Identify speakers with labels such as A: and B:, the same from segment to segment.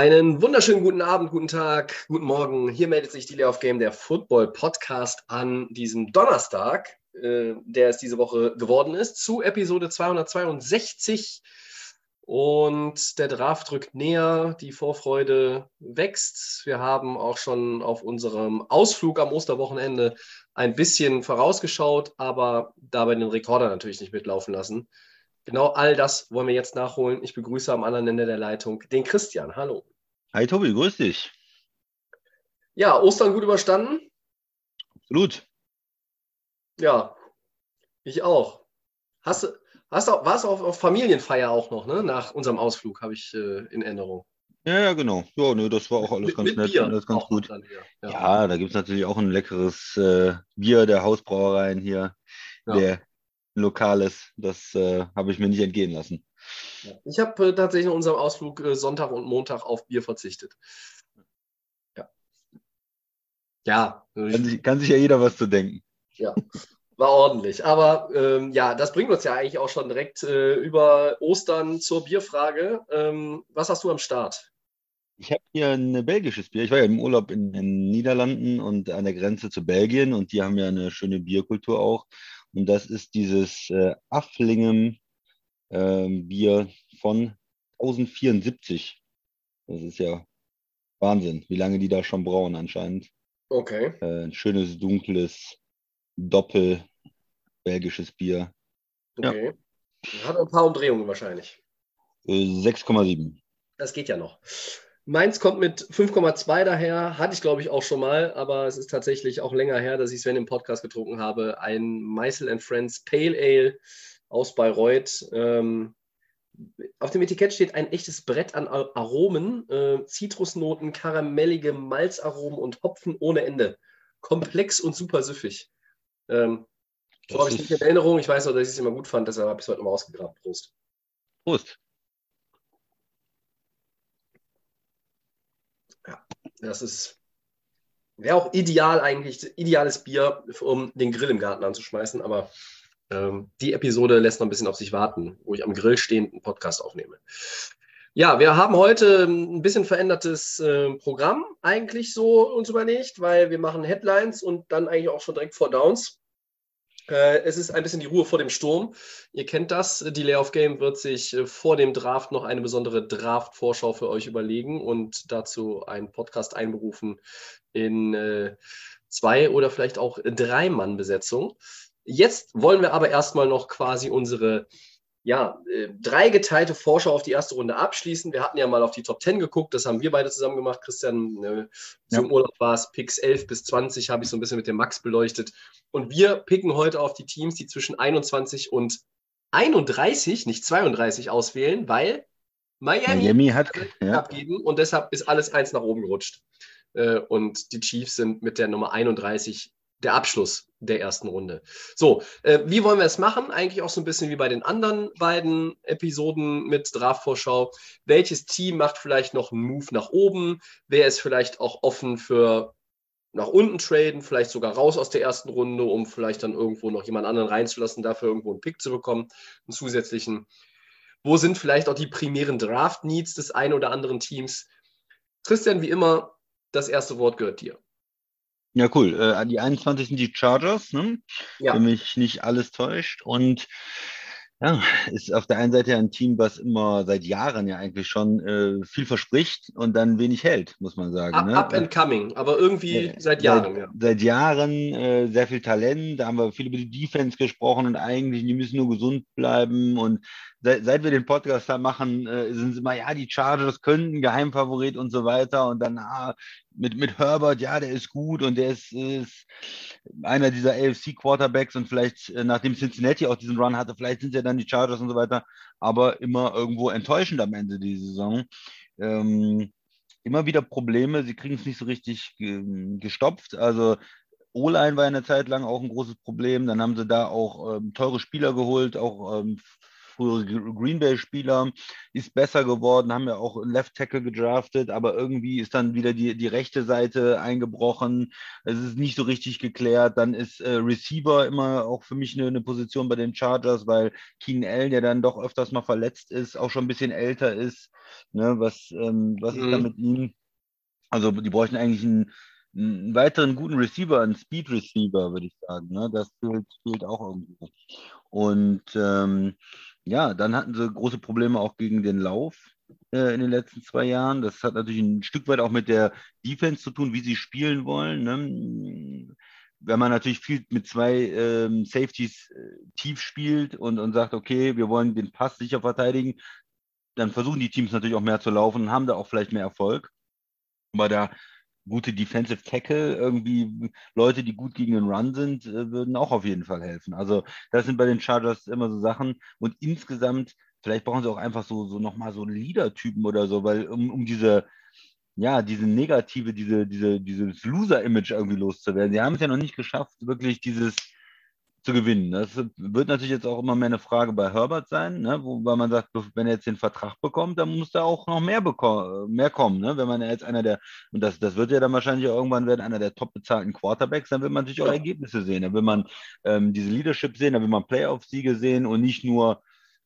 A: Einen wunderschönen guten Abend, guten Tag, guten Morgen. Hier meldet sich die Lay of Game, der Football Podcast an diesem Donnerstag, äh, der es diese Woche geworden ist, zu Episode 262. Und der Draft rückt näher, die Vorfreude wächst. Wir haben auch schon auf unserem Ausflug am Osterwochenende ein bisschen vorausgeschaut, aber dabei den Rekorder natürlich nicht mitlaufen lassen. Genau all das wollen wir jetzt nachholen. Ich begrüße am anderen Ende der Leitung den Christian. Hallo.
B: Hi Tobi, grüß dich.
A: Ja, Ostern gut überstanden?
B: Absolut.
A: Ja, ich auch. Hast du, hast du, warst du auf, Familienfeier auch noch, ne? Nach unserem Ausflug, habe ich äh, in Erinnerung.
B: Ja, ja, genau. Ja, ne, das war auch alles
A: Mit,
B: ganz
A: mit
B: nett
A: Bier
B: und alles ganz
A: auch
B: gut.
A: dann hier.
B: Ja,
A: Ja.
B: da gibt es natürlich auch ein leckeres äh, Bier der Hausbrauereien hier,
A: Ja.
B: der Lokales. Das äh, habe ich mir nicht entgehen lassen.
A: Ich habe äh, tatsächlich in unserem Ausflug äh, Sonntag und Montag auf Bier verzichtet. Ja. Ja,
B: Kann sich, kann sich ja jeder was zu denken.
A: Ja, war ordentlich. Aber ähm, ja, das bringt uns ja eigentlich auch schon direkt äh, über Ostern zur Bierfrage. Ähm, was hast du am Start?
B: Ich habe hier ein belgisches Bier. Ich war ja im Urlaub in den Niederlanden und an der Grenze zu Belgien und die haben ja eine schöne Bierkultur auch. Und das ist dieses äh, Afflingen ähm, Bier von 1074. Das ist ja Wahnsinn, wie lange die da schon brauen anscheinend.
A: Okay.
B: Äh, ein schönes, dunkles, doppel belgisches Bier. Ja.
A: Okay. Hat ein paar Umdrehungen wahrscheinlich.
B: Äh, 6,7.
A: Das geht ja noch. Meins kommt mit 5,2 daher. Hatte ich, glaube ich, auch schon mal, aber es ist tatsächlich auch länger her, dass ich Sven im Podcast getrunken habe. Ein Meisel Friends Pale Ale aus Bayreuth. Ähm, auf dem Etikett steht ein echtes Brett an Ar- Aromen, äh, Zitrusnoten, karamellige Malzaromen und Hopfen ohne Ende. Komplex und super süffig. Ähm, so habe ich nicht in Erinnerung. Ich weiß noch, dass ich es immer gut fand, deshalb habe ich es heute nochmal ausgegraben. Prost.
B: Prost.
A: Das ist wäre auch ideal eigentlich, ideales Bier, um den Grill im Garten anzuschmeißen, aber ähm, die Episode lässt noch ein bisschen auf sich warten, wo ich am Grill stehend einen Podcast aufnehme. Ja, wir haben heute ein bisschen verändertes äh, Programm eigentlich so uns überlegt, weil wir machen Headlines und dann eigentlich auch schon direkt vor Downs. Äh, es ist ein bisschen die Ruhe vor dem Sturm. Ihr kennt das. Die Lay of Game wird sich äh, vor dem Draft noch eine besondere Draft-Vorschau für euch überlegen und dazu einen Podcast einberufen in äh, zwei oder vielleicht auch drei Mann Besetzung. Jetzt wollen wir aber erstmal noch quasi unsere ja, äh, dreigeteilte Vorschau auf die erste Runde abschließen. Wir hatten ja mal auf die Top 10 geguckt, das haben wir beide zusammen gemacht. Christian, zum
B: Ja.
A: Urlaub war es Picks 11 bis 20, habe ich so ein bisschen mit dem Max beleuchtet. Und wir picken heute auf die Teams, die zwischen 21 und 31, nicht 32 auswählen, weil Miami,
B: Miami hat, ja,
A: abgeben und deshalb ist alles eins nach oben gerutscht. Äh, Und die Chiefs sind mit der Nummer 31 der Abschluss der ersten Runde. So, äh, wie wollen wir es machen? Eigentlich auch so ein bisschen wie bei den anderen beiden Episoden mit Draftvorschau. Welches Team macht vielleicht noch einen Move nach oben? Wer ist vielleicht auch offen für nach unten traden, vielleicht sogar raus aus der ersten Runde, um vielleicht dann irgendwo noch jemand anderen reinzulassen, dafür irgendwo einen Pick zu bekommen, einen zusätzlichen. Wo sind vielleicht auch die primären Draft-Needs des einen oder anderen Teams? Christian, wie immer, das erste Wort gehört dir.
B: Ja cool. Äh, die 21 sind die Chargers, ne?
A: Ja.
B: wenn mich nicht alles täuscht. Und ja, ist auf der einen Seite ja ein Team, was immer seit Jahren ja eigentlich schon äh, viel verspricht und dann wenig hält, muss man sagen.
A: Up,
B: ne?
A: up and coming, aber irgendwie
B: Äh,
A: seit Jahren. Ja.
B: Seit Jahren äh, sehr viel Talent. Da haben wir viel über die Defense gesprochen und eigentlich, die müssen nur gesund bleiben. Und seit, seit wir den Podcast da machen, äh, sind es immer, ja, die Chargers könnten Geheimfavorit und so weiter. Und dann ah, mit, mit Herbert, ja, der ist gut und der ist, ist einer dieser AFC-Quarterbacks und vielleicht, äh, nachdem Cincinnati auch diesen Run hatte, vielleicht sind ja dann die Chargers und so weiter, aber immer irgendwo enttäuschend am Ende die Saison. Ähm, immer wieder Probleme, sie kriegen es nicht so richtig ge gestopft. Also O-Line war eine Zeit lang auch ein großes Problem. Dann haben sie da auch ähm, teure Spieler geholt, auch ähm, frühere Green Bay-Spieler, ist besser geworden, haben ja auch Left Tackle gedraftet, aber irgendwie ist dann wieder die, die rechte Seite eingebrochen. Es ist nicht so richtig geklärt. Dann ist äh, Receiver immer auch für mich eine, eine, Position bei den Chargers, weil Keenan Allen, der dann doch öfters mal verletzt ist, auch schon ein bisschen älter ist. Ne, was ähm, was mhm. ist da mit ihm? Also die bräuchten eigentlich einen, einen weiteren guten Receiver, einen Speed Receiver, würde ich sagen. Ne? Das fehlt, fehlt auch irgendwie. Und ähm, ja, dann hatten sie große Probleme auch gegen den Lauf äh, in den letzten zwei Jahren. Das hat natürlich ein Stück weit auch mit der Defense zu tun, wie sie spielen wollen. Ne? Wenn man natürlich viel mit zwei ähm, Safeties äh, tief spielt und, und sagt, okay, wir wollen den Pass sicher verteidigen, dann versuchen die Teams natürlich auch mehr zu laufen und haben da auch vielleicht mehr Erfolg. Aber da gute Defensive Tackle, irgendwie Leute, die gut gegen den Run sind, äh, würden auch auf jeden Fall helfen. Also das sind bei den Chargers immer so Sachen. Und insgesamt, vielleicht brauchen sie auch einfach so, so nochmal so Leader-Typen oder so, weil um, um diese, ja, diese negative, diese, diese, dieses Loser-Image irgendwie loszuwerden. Sie haben es ja noch nicht geschafft, wirklich dieses zu gewinnen. Das wird natürlich jetzt auch immer mehr eine Frage bei Herbert sein, ne? wo, weil man sagt, wenn er jetzt den Vertrag bekommt, dann muss da auch noch mehr, mehr kommen. Ne? Wenn man jetzt einer der, und das, das wird ja dann wahrscheinlich irgendwann werden, einer der top bezahlten Quarterbacks, dann will man natürlich auch Ergebnisse sehen. Dann will man ähm, diese Leadership sehen, dann will man Playoff-Siege sehen und nicht nur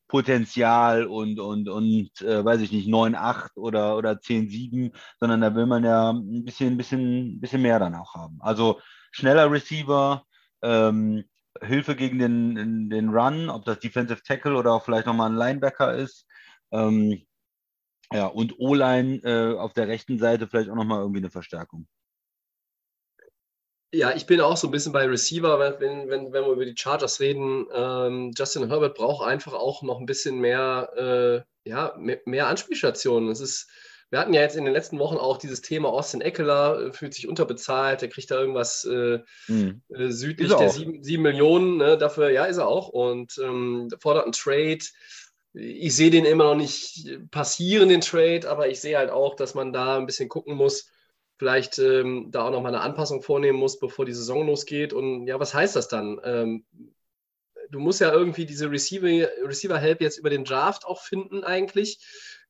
B: Potenzial und, und, und äh, weiß ich nicht, 9-8 oder, oder 10-7, sondern da will man ja ein bisschen, ein bisschen, ein bisschen mehr dann auch haben. Also schneller Receiver, ähm, Hilfe gegen den, den Run, ob das Defensive Tackle oder auch vielleicht nochmal ein Linebacker ist. Ähm, ja, und O-Line äh, auf der rechten Seite vielleicht auch nochmal irgendwie eine Verstärkung.
A: Ja, ich bin auch so ein bisschen bei Receiver, wenn, wenn, wenn wir über die Chargers reden. Ähm, Justin Herbert braucht einfach auch noch ein bisschen mehr, äh, ja, mehr, mehr Anspielstationen. Es ist wir hatten ja jetzt in den letzten Wochen auch dieses Thema Austin Eckler, äh, fühlt sich unterbezahlt, der kriegt da irgendwas äh, mhm. Südlich der sieben, sieben, Millionen, ne, dafür, ja, ist er auch und ähm, fordert einen Trade. Ich sehe den immer noch nicht passieren, den Trade, aber ich sehe halt auch, dass man da ein bisschen gucken muss, vielleicht ähm, da auch nochmal eine Anpassung vornehmen muss, bevor die Saison losgeht. Und ja, was heißt das dann? Ähm, du musst ja irgendwie diese Receiver-Help Receiver jetzt über den Draft auch finden eigentlich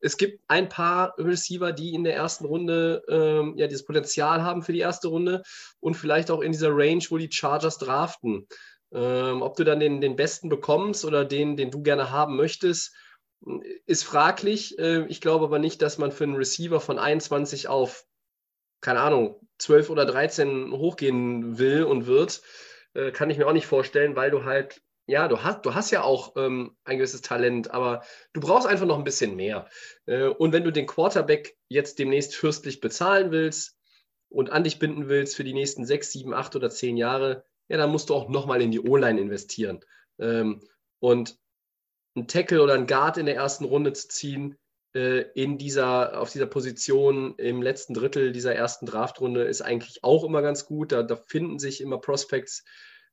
A: es gibt ein paar Receiver, die in der ersten Runde ähm, ja dieses Potenzial haben für die erste Runde und vielleicht auch in dieser Range, wo die Chargers draften. Ähm, ob du dann den, den besten bekommst oder den, den du gerne haben möchtest, ist fraglich. Äh, ich glaube aber nicht, dass man für einen Receiver von 21 auf, keine Ahnung, 12 oder 13 hochgehen will und wird. Äh, kann ich mir auch nicht vorstellen, weil du halt ja, du hast, du hast ja auch ähm, ein gewisses Talent, aber du brauchst einfach noch ein bisschen mehr. Äh, und wenn du den Quarterback jetzt demnächst fürstlich bezahlen willst und an dich binden willst für die nächsten sechs, sieben, acht oder zehn Jahre, ja, dann musst du auch nochmal in die O-Line investieren. Ähm, und ein Tackle oder ein Guard in der ersten Runde zu ziehen, äh, in dieser, auf dieser Position im letzten Drittel dieser ersten Draftrunde ist eigentlich auch immer ganz gut. Da, da finden sich immer Prospects,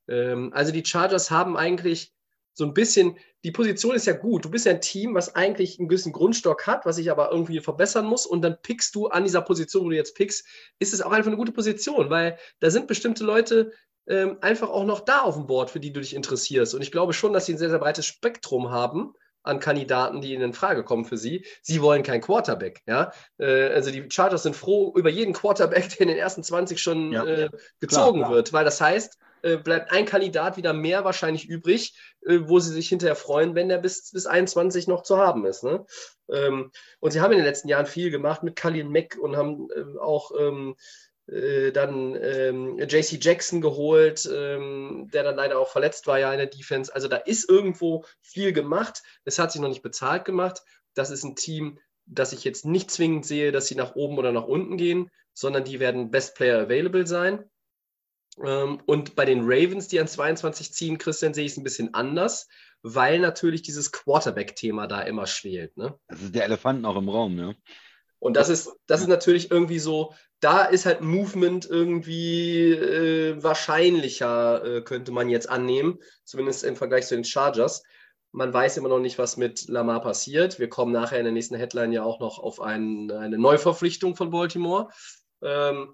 A: ähm, also die Chargers haben eigentlich so ein bisschen, die Position ist ja gut. Du bist ja ein Team, was eigentlich einen gewissen Grundstock hat, was sich aber irgendwie verbessern muss. Und dann pickst du an dieser Position, wo du jetzt pickst, ist es auch einfach eine gute Position, weil da sind bestimmte Leute ähm, einfach auch noch da auf dem Board, für die du dich interessierst. Und ich glaube schon, dass sie ein sehr, sehr breites Spektrum haben an Kandidaten, die in Frage kommen für sie. Sie wollen kein Quarterback. Ja? Äh, also die Chargers sind froh über jeden Quarterback, der in den ersten 20 schon ja. äh, gezogen klar, klar. wird, weil das heißt, äh, bleibt ein Kandidat wieder mehr wahrscheinlich übrig, äh, wo sie sich hinterher freuen, wenn der bis, bis 21 noch zu haben ist. Ne? Ähm, und sie haben in den letzten Jahren viel gemacht mit Kalin Mack und haben äh, auch ähm, äh, dann ähm, JC Jackson geholt, ähm, der dann leider auch verletzt war ja in der Defense. Also da ist irgendwo viel gemacht. Es hat sich noch nicht bezahlt gemacht. Das ist ein Team, das ich jetzt nicht zwingend sehe, dass sie nach oben oder nach unten gehen, sondern die werden Best Player Available sein. Ähm, und bei den Ravens, die an 22 ziehen, Christian, sehe ich es ein bisschen anders, weil natürlich dieses Quarterback-Thema da immer schwelt. Ne?
B: Das ist der Elefant noch im Raum, ne?
A: Und das ist, das ist natürlich irgendwie so, da ist halt Movement irgendwie äh, wahrscheinlicher, äh, könnte man jetzt annehmen, zumindest im Vergleich zu den Chargers. Man weiß immer noch nicht, was mit Lamar passiert. Wir kommen nachher in der nächsten Headline ja auch noch auf ein, eine Neuverpflichtung von Baltimore. Ähm,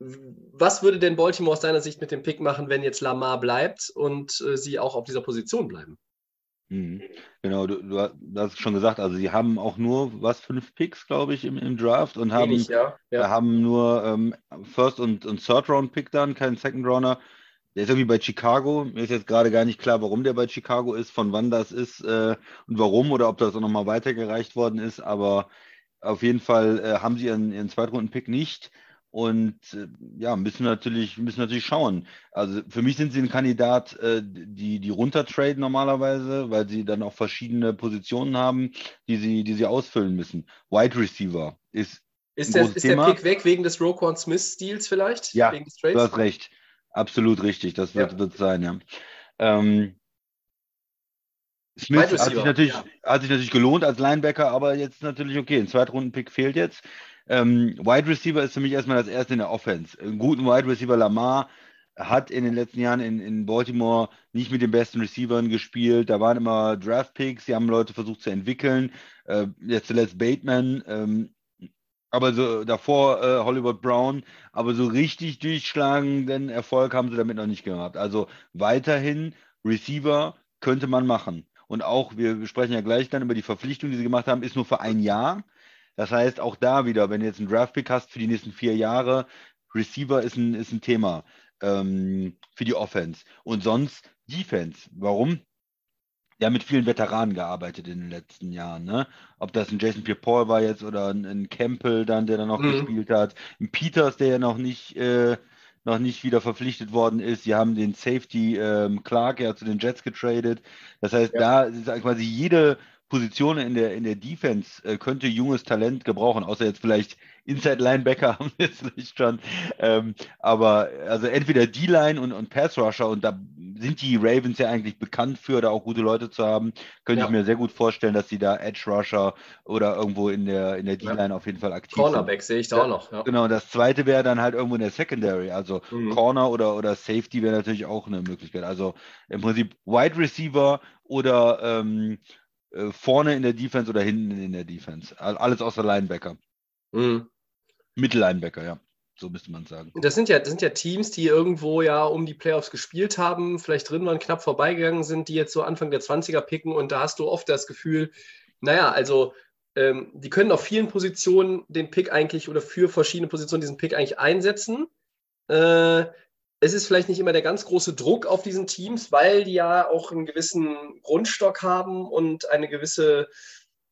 A: was würde denn Baltimore aus deiner Sicht mit dem Pick machen, wenn jetzt Lamar bleibt und äh, sie auch auf dieser Position bleiben?
B: Mhm. Genau, du, du, hast schon gesagt, also sie haben auch nur was, fünf Picks, glaube ich, im, im Draft und haben,
A: Wenig, ja. Ja.
B: haben nur ähm, First- und, und Third-Round-Pick dann, keinen Second-Rounder. Der ist irgendwie bei Chicago. Mir ist jetzt gerade gar nicht klar, warum der bei Chicago ist, von wann das ist äh, und warum oder ob das auch nochmal weitergereicht worden ist. Aber auf jeden Fall äh, haben sie ihren, ihren Zweitrunden-Pick nicht. Und äh, ja, müssen natürlich, müssen natürlich schauen. Also für mich sind sie ein Kandidat, äh, die, die runtertraden normalerweise, weil sie dann auch verschiedene Positionen haben, die sie, die sie ausfüllen müssen. Wide Receiver ist.
A: Ist, der, ist der Pick weg wegen des Roquan Smith-Stils vielleicht?
B: Ja,
A: wegen des
B: du hast recht. Absolut richtig. Das wird,
A: Ja.
B: wird sein, ja. Ähm, Smith hat sich, natürlich,
A: ja.
B: hat sich natürlich gelohnt als Linebacker, aber jetzt natürlich okay. Ein Zweitrunden-Pick fehlt jetzt. Ähm, Wide Receiver ist für mich erstmal das erste in der Offense. Einen guten Wide Receiver Lamar hat in den letzten Jahren in, in Baltimore nicht mit den besten Receivern gespielt. Da waren immer Draft-Picks, die haben Leute versucht zu entwickeln. Äh, jetzt zuletzt Bateman, ähm, aber so davor äh, Hollywood Brown, aber so richtig durchschlagenden Erfolg haben sie damit noch nicht gehabt. Also weiterhin Receiver könnte man machen. Und auch, wir sprechen ja gleich dann über die Verpflichtung, die sie gemacht haben, ist nur für ein Jahr. Das heißt, auch da wieder, wenn du jetzt einen Draftpick hast für die nächsten vier Jahre, Receiver ist ein, ist ein Thema ähm, für die Offense. Und sonst Defense. Warum? Haben mit vielen Veteranen gearbeitet in den letzten Jahren. Ne? Ob das ein Jason Pierre-Paul war jetzt oder ein, ein Campbell dann, der dann noch
A: Mhm.
B: gespielt hat. Ein Peters, der ja noch nicht, äh, noch nicht wieder verpflichtet worden ist. Sie haben den Safety ähm, Clark ja zu den Jets getradet. Das heißt, da ist quasi jede Position in der, in der Defense äh, könnte junges Talent gebrauchen, außer jetzt vielleicht Inside Linebacker haben wir jetzt nicht schon. Ähm, aber also entweder D-Line und, und Pass Rusher und da sind die Ravens ja eigentlich bekannt für, da auch gute Leute zu haben. Könnte
A: Ja.
B: ich mir sehr gut vorstellen, dass sie da Edge Rusher oder irgendwo in der, in der
A: Ja.
B: D-Line auf jeden Fall aktiv sind.
A: Cornerback sehe ich da auch noch. Ja.
B: Genau, das zweite wäre dann halt irgendwo in der Secondary. Also
A: Mhm.
B: Corner oder, oder Safety wäre natürlich auch eine Möglichkeit. Also im Prinzip Wide Receiver oder ähm, äh, vorne in der Defense oder hinten in der Defense. All- Alles außer Linebacker.
A: Mhm.
B: Mittellinebacker, ja. So müsste man sagen.
A: Das sind, ja, das sind ja Teams, die irgendwo ja um die Playoffs gespielt haben, vielleicht drin waren, knapp vorbeigegangen sind, die jetzt so Anfang der 20er picken und da hast du oft das Gefühl, naja, also ähm, die können auf vielen Positionen den Pick eigentlich oder für verschiedene Positionen diesen Pick eigentlich einsetzen. Äh, es ist vielleicht nicht immer der ganz große Druck auf diesen Teams, weil die ja auch einen gewissen Grundstock haben und eine gewisse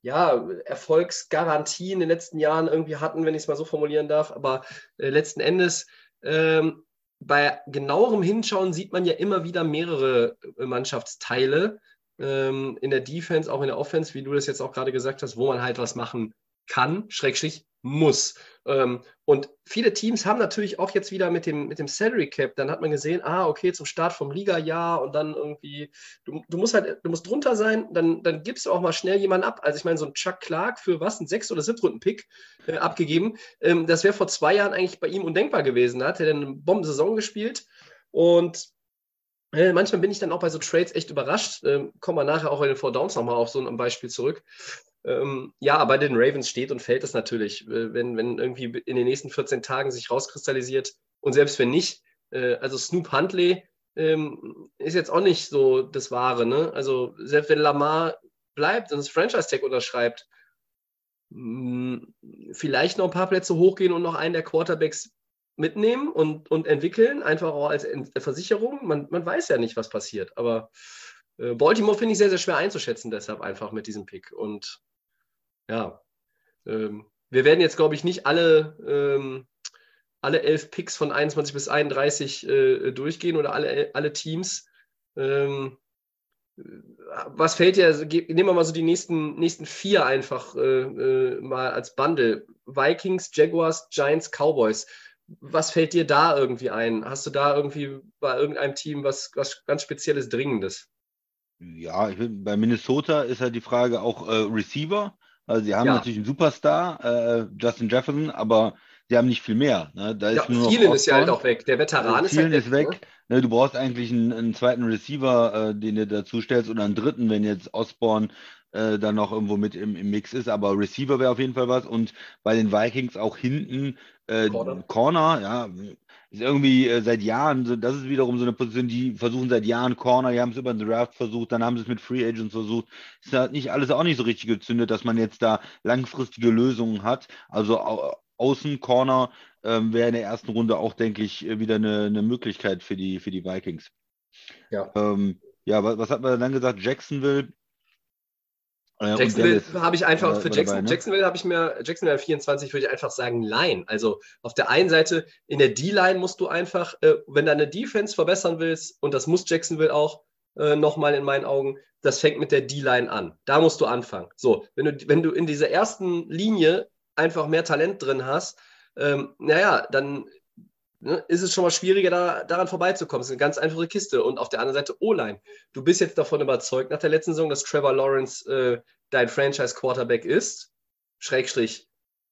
A: ja, Erfolgsgarantie in den letzten Jahren irgendwie hatten, wenn ich es mal so formulieren darf. Aber äh, letzten Endes, ähm, bei genauerem Hinschauen sieht man ja immer wieder mehrere äh, Mannschaftsteile ähm, in der Defense, auch in der Offense, wie du das jetzt auch gerade gesagt hast, wo man halt was machen kann, Schrägstrich muss. Ähm, und viele Teams haben natürlich auch jetzt wieder mit dem, mit dem Salary Cap, dann hat man gesehen, ah, okay, zum Start vom Liga-Jahr und dann irgendwie, du, du musst halt, du musst drunter sein, dann, dann gibst du auch mal schnell jemanden ab. Also ich meine, so ein Chuck Clark für was, ein Sechs- oder Siebtrunden-Pick äh, abgegeben, ähm, das wäre vor zwei Jahren eigentlich bei ihm undenkbar gewesen. Da hat er dann eine Bombensaison gespielt und äh, manchmal bin ich dann auch bei so Trades echt überrascht. Ähm, kommen wir nachher auch in den Four Downs nochmal auf so ein Beispiel zurück. Ähm, ja, bei den Ravens steht und fällt es natürlich, äh, wenn, wenn irgendwie in den nächsten 14 Tagen sich rauskristallisiert und selbst wenn nicht, äh, also Snoop Huntley ähm, ist jetzt auch nicht so das Wahre, ne? Also selbst wenn Lamar bleibt und das Franchise-Tag unterschreibt, mh, vielleicht noch ein paar Plätze hochgehen und noch einen der Quarterbacks mitnehmen und, und entwickeln, einfach auch als Versicherung. Man, man weiß ja nicht, was passiert, aber äh, Baltimore finde ich sehr, sehr schwer einzuschätzen, deshalb einfach mit diesem Pick. Und ja, ähm, wir werden jetzt, glaube ich, nicht alle, ähm, alle elf Picks von 21 bis 31 äh, durchgehen oder alle, alle Teams. Ähm, was fällt dir, also, nehmen wir mal so die nächsten, nächsten vier einfach äh, äh, mal als Bundle. Vikings, Jaguars, Giants, Cowboys. Was fällt dir da irgendwie ein? Hast du da irgendwie bei irgendeinem Team was, was ganz Spezielles, Dringendes?
B: Ja, ich bin, bei Minnesota ist halt die Frage auch äh, Receiver. Also sie haben
A: Ja.
B: natürlich einen Superstar, äh, Justin Jefferson, aber sie haben nicht viel mehr. Ne? Da
A: Ja,
B: ist nur noch
A: vielen ist ja halt auch weg. Der Veteran ist halt
B: ist weg. Ne, du brauchst eigentlich einen, einen zweiten Receiver, äh, den du dazu stellst, oder einen dritten, wenn jetzt Osborne äh, dann noch irgendwo mit im, im Mix ist. Aber Receiver wäre auf jeden Fall was. Und bei den Vikings auch hinten Äh,
A: Corner.
B: Corner, ja, ist irgendwie äh, seit Jahren, so- das ist wiederum so eine Position, die versuchen seit Jahren Corner, die haben es über den Draft versucht, dann haben sie es mit Free Agents versucht. Ist halt nicht alles auch nicht so richtig gezündet, dass man jetzt da langfristige Lösungen hat. Also au Außen Corner ähm, wäre in der ersten Runde auch, denke ich, äh, wieder eine, eine Möglichkeit für die, für die Vikings.
A: Ja.
B: Ähm, ja, was, was hat man dann gesagt? Jacksonville. Äh, und
A: Jacksonville habe ich einfach
B: war-
A: für Jackson,
B: dabei, ne?
A: Jacksonville habe ich mir, Jacksonville 24 würde ich einfach sagen, Line. Also auf der einen Seite, in der D-Line musst du einfach, äh, wenn deine Defense verbessern willst, und das muss Jacksonville auch äh, nochmal in meinen Augen, das fängt mit der D-Line an. Da musst du anfangen. So, wenn du, wenn du in dieser ersten Linie einfach mehr Talent drin hast, ähm, naja, dann ne, ist es schon mal schwieriger, da, daran vorbeizukommen. Es ist eine ganz einfache Kiste. Und auf der anderen Seite O-Line. Du bist jetzt davon überzeugt nach der letzten Saison, dass Trevor Lawrence äh, dein Franchise-Quarterback ist, Schrägstrich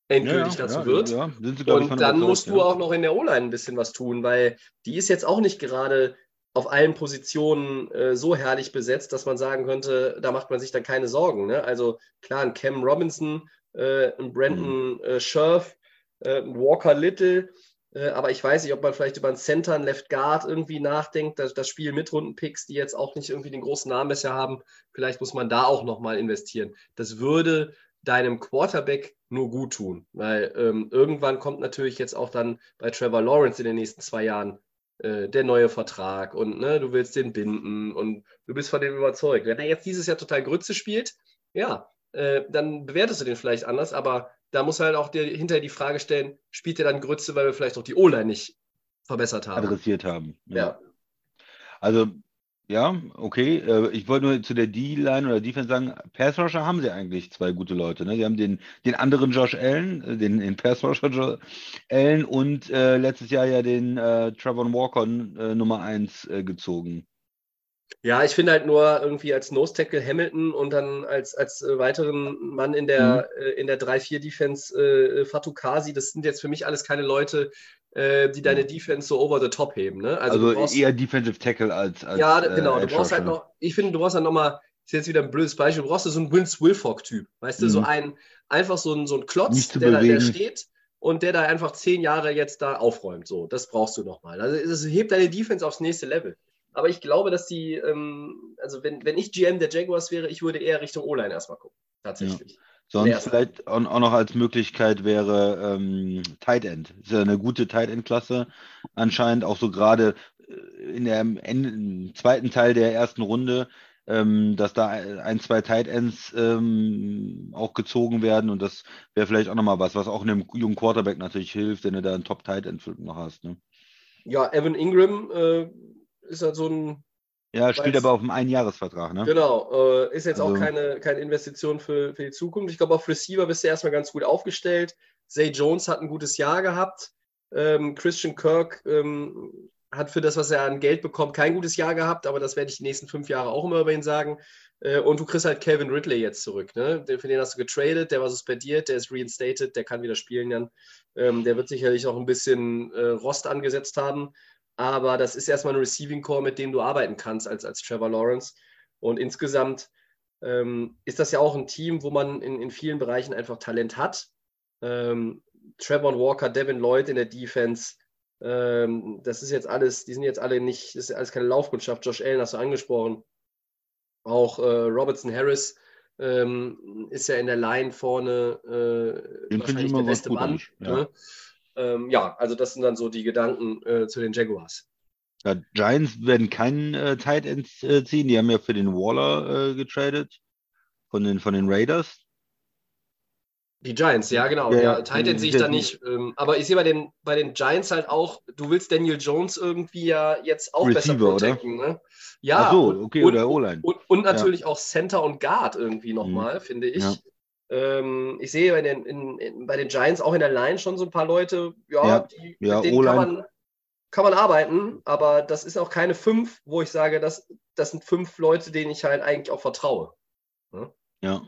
A: endgültig dazu
B: ja,
A: wird.
B: Ja, sie,
A: Und dann musst du
B: ja.
A: auch noch in der O-Line ein bisschen was tun, weil die ist jetzt auch nicht gerade auf allen Positionen äh, so herrlich besetzt, dass man sagen könnte, da macht man sich dann keine Sorgen. Ne? Also klar, ein Cam Robinson, äh, ein Brandon
B: Mhm.
A: äh, Scherf, äh, ein Walker Little, aber ich weiß nicht, ob man vielleicht über einen Center, einen Left Guard irgendwie nachdenkt. Das, das Spiel mit Rundenpicks, die jetzt auch nicht irgendwie den großen Namen bisher haben, vielleicht muss man da auch nochmal investieren. Das würde deinem Quarterback nur gut tun, weil ähm, irgendwann kommt natürlich jetzt auch dann bei Trevor Lawrence in den nächsten zwei Jahren äh, der neue Vertrag und ne, du willst den binden und du bist von dem überzeugt. Wenn er jetzt dieses Jahr total Grütze spielt, ja, äh, dann bewertest du den vielleicht anders, aber da muss halt auch dir hinterher die Frage stellen, spielt er dann Grütze, weil wir vielleicht auch die O-Line nicht verbessert haben?
B: adressiert haben.
A: Ja.
B: Also, ja, okay. Äh, Ich wollte nur zu der D-Line oder Defense sagen, Pass Rusher haben sie eigentlich zwei gute Leute. Ne? Sie haben den, den anderen Josh Allen, äh, den, den Pass Rusher Josh Allen und äh, letztes Jahr ja den äh, Trevor Walker äh, Nummer 1 äh, gezogen.
A: Ja, ich finde halt nur irgendwie als Nose Tackle Hamilton und dann als, als äh, weiteren Mann in der,
B: Mhm.
A: äh, in der 3-4-Defense äh, Fatukasi, das sind jetzt für mich alles keine Leute, äh, die deine Defense so over the top heben. Ne? Also,
B: Also,
A: brauchst,
B: eher Defensive Tackle als, als
A: ja,
B: äh,
A: genau, du brauchst halt noch, ich finde, du brauchst halt nochmal, ist jetzt wieder ein blödes Beispiel, du brauchst so einen Vince Wilfork-Typ, weißt du, so
B: Mhm.
A: ein, einfach so ein, so ein Klotz, der, da, der steht und der da einfach zehn Jahre jetzt da aufräumt. So, das brauchst du nochmal. Also es hebt deine Defense aufs nächste Level. Aber ich glaube, dass die, ähm, also wenn, wenn ich GM der Jaguars wäre, ich würde eher Richtung O-Line erstmal gucken. Tatsächlich.
B: Sonst
A: Leer.
B: vielleicht auch, noch als Möglichkeit wäre ähm, Tight End. Ist ja eine gute Tight End-Klasse anscheinend, auch so gerade äh, in der im zweiten Teil der ersten Runde, ähm, dass da ein, zwei Tight Ends ähm, auch gezogen werden und das wäre vielleicht auch nochmal was, was auch einem jungen Quarterback natürlich hilft, wenn du da einen Top Tight End noch hast. Ne?
A: Ja, Evan Ingram äh, ist halt so ein,
B: Ja, spielt
A: Weiß-
B: aber auf einem Einjahresvertrag, ne?
A: genau, äh, ist jetzt auch
B: Also-
A: keine, keine Investition für, für die Zukunft. Ich glaube, auf Receiver bist du erstmal ganz gut aufgestellt. Zay Jones hat ein gutes Jahr gehabt. Ähm, Christian Kirk ähm, hat für das, was er an Geld bekommt, kein gutes Jahr gehabt, aber das werde ich die nächsten fünf Jahre auch immer über ihn sagen. Äh, und du kriegst halt Calvin Ridley jetzt zurück. Ne? Den- Für den hast du getradet, der war suspendiert, der ist reinstated, der kann wieder spielen dann. Ähm, der wird sicherlich auch ein bisschen äh, Rost angesetzt haben. Aber das ist erstmal ein Receiving Core, mit dem du arbeiten kannst als, als Trevor Lawrence. Und insgesamt ähm, ist das ja auch ein Team, wo man in, in vielen Bereichen einfach Talent hat. Ähm, Trevor Walker, Devin Lloyd in der Defense, ähm, das ist jetzt alles, die sind jetzt alle nicht, das ist alles keine Laufkundschaft. Josh Allen hast du angesprochen. Auch äh, Robertson Harris ähm, ist ja in der Line vorne äh, wahrscheinlich der beste Mann.
B: eigentlich, ja.
A: Ne? Ähm, ja, also das sind dann so die Gedanken äh, zu den Jaguars.
B: Ja, Giants werden keinen äh, Tight End äh, ziehen, die haben ja für den Waller äh, getradet von den, von den Raiders.
A: Die Giants, ja, genau.
B: Ja,
A: Ja,
B: ja,
A: Tight End sehe ich da nicht. Ähm, aber ich sehe bei den, bei den Giants halt auch, du willst Daniel Jones irgendwie ja jetzt auch besser
B: Receiver, oder?
A: protecten. Ne? Ja,
B: Ach so, okay,
A: und,
B: oder O-Line.
A: und, und natürlich auch Center und Guard irgendwie nochmal, finde ich. Ähm, ich sehe bei den, in, in, bei den Giants auch in der Line schon so ein paar Leute, ja,
B: Ja,
A: die,
B: ja,
A: mit denen kann man, kann man arbeiten, aber das ist auch keine fünf, wo ich sage, das, das sind fünf Leute, denen ich halt eigentlich auch vertraue.
B: Ja.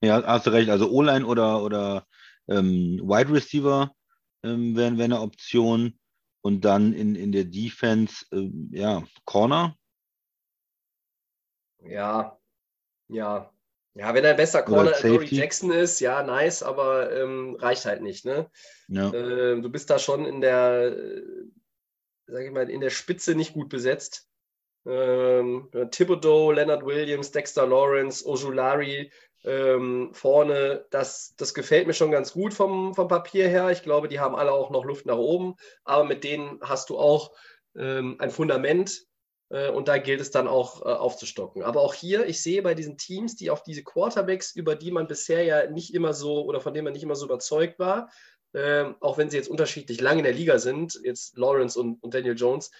B: Ja, hast du recht. Also O-Line oder, oder ähm, Wide Receiver ähm, wären wäre eine Option. Und dann in, in der Defense, ähm, ja, Corner.
A: Ja, ja. Ja, wenn er ein besser Corner
B: Safety.
A: Jackson ist, ja, nice, aber ähm, reicht halt nicht, ne?
B: Ja.
A: Ähm, du bist da schon in der, äh, sag ich mal, in der Spitze nicht gut besetzt. Ähm, Thibodeau, Leonard Williams, Dexter Lawrence, Ojulari ähm, vorne, das, das gefällt mir schon ganz gut vom, vom Papier her. Ich glaube, die haben alle auch noch Luft nach oben, aber mit denen hast du auch ähm, ein Fundament äh, und da gilt es dann auch äh, aufzustocken. Aber auch hier, ich sehe bei diesen Teams, die auf diese Quarterbacks, über die man bisher ja nicht immer so oder von denen man nicht immer so überzeugt war, ähm, auch wenn sie jetzt unterschiedlich lang in der Liga sind, jetzt Lawrence und, und Daniel Jones,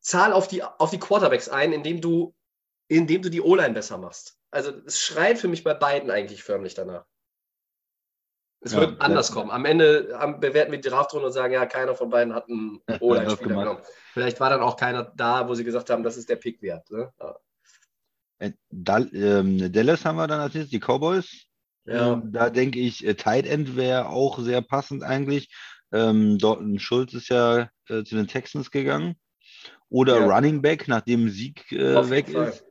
A: zahl auf die, auf die Quarterbacks ein, indem du, indem du die O-Line besser machst. Also es schreit für mich bei beiden eigentlich förmlich danach. Es
B: Ja,
A: wird anders
B: das-
A: kommen. Am Ende haben, bewerten wir die Draftrunde und sagen, ja, keiner von beiden hat einen O-Line-Spieler
B: gemacht.
A: genommen. Vielleicht war dann auch keiner da, wo sie gesagt haben, das ist der Pick wert. Ne? Ja.
B: Äh, ähm, Dallas haben wir dann als nächstes, die Cowboys.
A: Ja.
B: Ähm, da denke ich, äh, Tight End wäre auch sehr passend eigentlich. Ähm, Dalton Schulz ist ja äh, zu den Texans gegangen. Oder
A: Ja.
B: Running Back, nachdem Sieg äh, weg
A: Fall.
B: ist.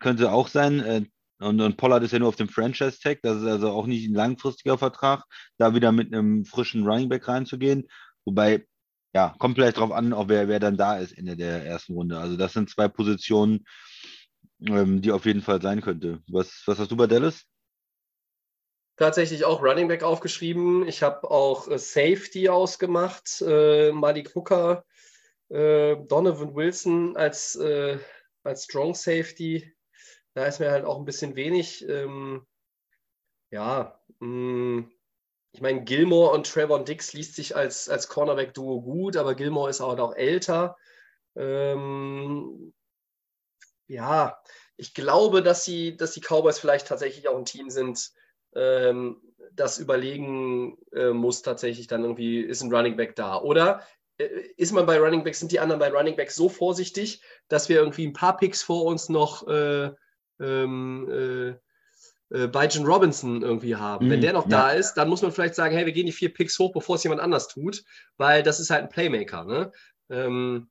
B: Könnte auch sein. Äh, und, und Pollard ist ja nur auf dem Franchise-Tag, das ist also auch nicht ein langfristiger Vertrag, da wieder mit einem frischen Running Back reinzugehen. Wobei, ja, kommt vielleicht drauf an, auch wer, wer dann da ist Ende der ersten Runde. Also das sind zwei Positionen, ähm, die auf jeden Fall sein könnte. Was, was hast du bei Dallas?
A: Tatsächlich auch Running Back aufgeschrieben. Ich habe auch äh, Safety ausgemacht. Äh, Malik Hooker, äh, Donovan Wilson als, äh, als Strong Safety. Da ist mir halt auch ein bisschen wenig. Ähm, ja, mh, ich meine, Gilmore und Trevor Dix liest sich als, als Cornerback-Duo gut, aber Gilmore ist auch noch älter. Ähm, ja, ich glaube, dass, sie, dass die Cowboys vielleicht tatsächlich auch ein Team sind, ähm, das überlegen äh, muss tatsächlich dann irgendwie, ist ein Running Back da? Oder äh, ist man bei Running Back, sind die anderen bei Running Back so vorsichtig, dass wir irgendwie ein paar Picks vor uns noch äh, ähm, äh, äh, Bijan Robinson irgendwie haben.
B: Mhm,
A: Wenn der noch
B: ja.
A: da ist, dann muss man vielleicht sagen, hey, wir gehen die vier Picks hoch, bevor es jemand anders tut, weil das ist halt ein Playmaker. Ne? Ähm,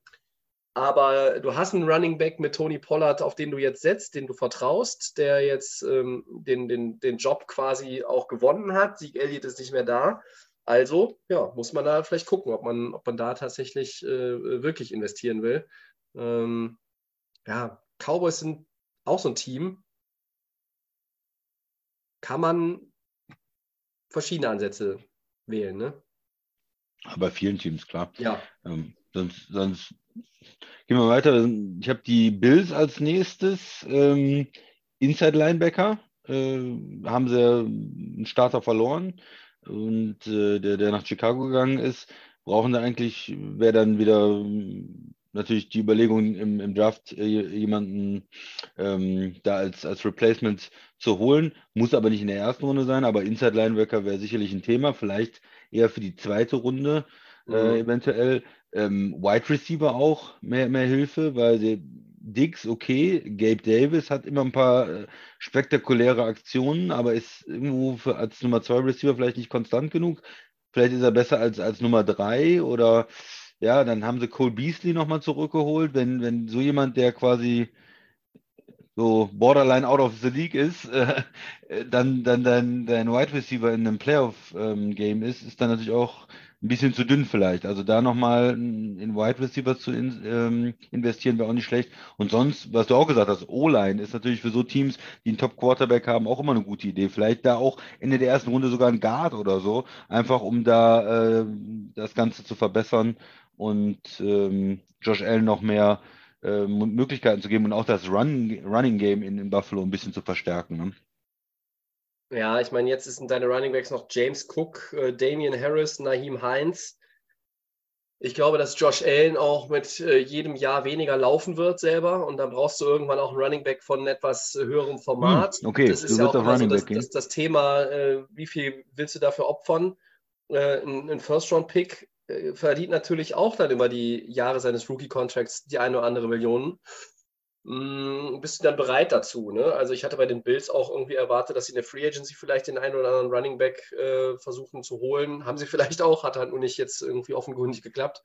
A: aber du hast einen Running Back mit Tony Pollard, auf den du jetzt setzt, den du vertraust, der jetzt ähm, den, den, den Job quasi auch gewonnen hat. Sieg Elliott ist nicht mehr da. Also, ja, muss man da vielleicht gucken, ob man, ob man da tatsächlich äh, wirklich investieren will. Ähm, ja, Cowboys sind auch so ein Team. Kann man verschiedene Ansätze wählen, ne?
B: Bei vielen Teams, klar.
A: Ja.
B: Ähm, sonst, sonst gehen wir weiter. Ich habe die Bills als nächstes. Ähm, Inside Linebacker äh, haben sie einen Starter verloren und äh, der, der nach Chicago gegangen ist, brauchen da eigentlich, wäre dann wieder natürlich die Überlegung im, im Draft äh, jemanden ähm, da als, als Replacement zu holen, muss aber nicht in der ersten Runde sein, aber Inside Linebacker wäre sicherlich ein Thema, vielleicht eher für die zweite Runde äh,
A: Mhm.
B: eventuell. Ähm, Wide Receiver auch mehr, mehr Hilfe, weil die Diggs, okay, Gabe Davis hat immer ein paar äh, spektakuläre Aktionen, aber ist irgendwo für, als Nummer 2 Receiver vielleicht nicht konstant genug. Vielleicht ist er besser als, als Nummer 3 oder ja, dann haben sie Cole Beasley nochmal zurückgeholt, wenn, wenn so jemand, der quasi so borderline out of the league ist, äh, dann, dann dein, dein Wide Receiver in einem Playoff-Game ist, ist dann natürlich auch ein bisschen zu dünn vielleicht. Also da nochmal in Wide Receiver zu in, ähm, investieren wäre auch nicht schlecht. Und sonst, was du auch gesagt hast, O-Line ist natürlich für so Teams, die einen Top-Quarterback haben, auch immer eine gute Idee. Vielleicht da auch Ende der ersten Runde sogar ein Guard oder so, einfach um da äh, das Ganze zu verbessern und ähm, Josh Allen noch mehr äh, Möglichkeiten zu geben und auch das Run, Running Game in, in Buffalo ein bisschen zu verstärken. Ne?
A: Ja, ich meine, jetzt sind deine Running Backs noch James Cook, äh, Damian Harris, Naheem Heinz. Ich glaube, dass Josh Allen auch mit äh, jedem Jahr weniger laufen wird selber und dann brauchst du irgendwann auch einen Running Back von etwas höherem Format.
B: Hm, okay,
A: das
B: du
A: ist ja auch
B: auf
A: immer so
B: Running
A: das, das, das Thema, äh, wie viel willst du dafür opfern? Äh, ein ein First-Round-Pick äh, verdient natürlich auch dann über die Jahre seines Rookie-Contracts die eine oder andere Million. Mm, Bist du dann bereit dazu? Ne? Also ich hatte bei den Bills auch irgendwie erwartet, dass sie in der Free Agency vielleicht den einen oder anderen Running Back äh, versuchen zu holen. Haben sie vielleicht auch, hat halt nur nicht jetzt irgendwie offenkundig geklappt.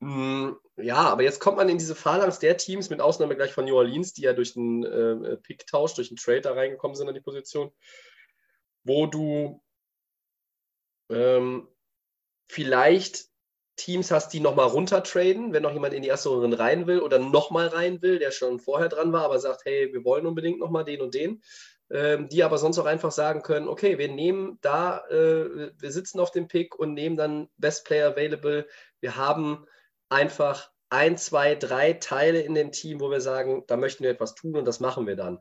A: Mm, Ja, aber jetzt kommt man in diese Phalanx der Teams, mit Ausnahme gleich von New Orleans, die ja durch den äh, Pick-Tausch, durch den Trade da reingekommen sind an die Position, wo du ähm, vielleicht Teams hast, die nochmal runtertraden, wenn noch jemand in die erste Runde rein will oder nochmal rein will, der schon vorher dran war, aber sagt, hey, wir wollen unbedingt nochmal den und den. Ähm, die aber sonst auch einfach sagen können, okay, wir nehmen da, äh, wir sitzen auf dem Pick und nehmen dann Best Player Available. Wir haben einfach ein, zwei, drei Teile in dem Team, wo wir sagen, da möchten wir etwas tun und das machen wir dann.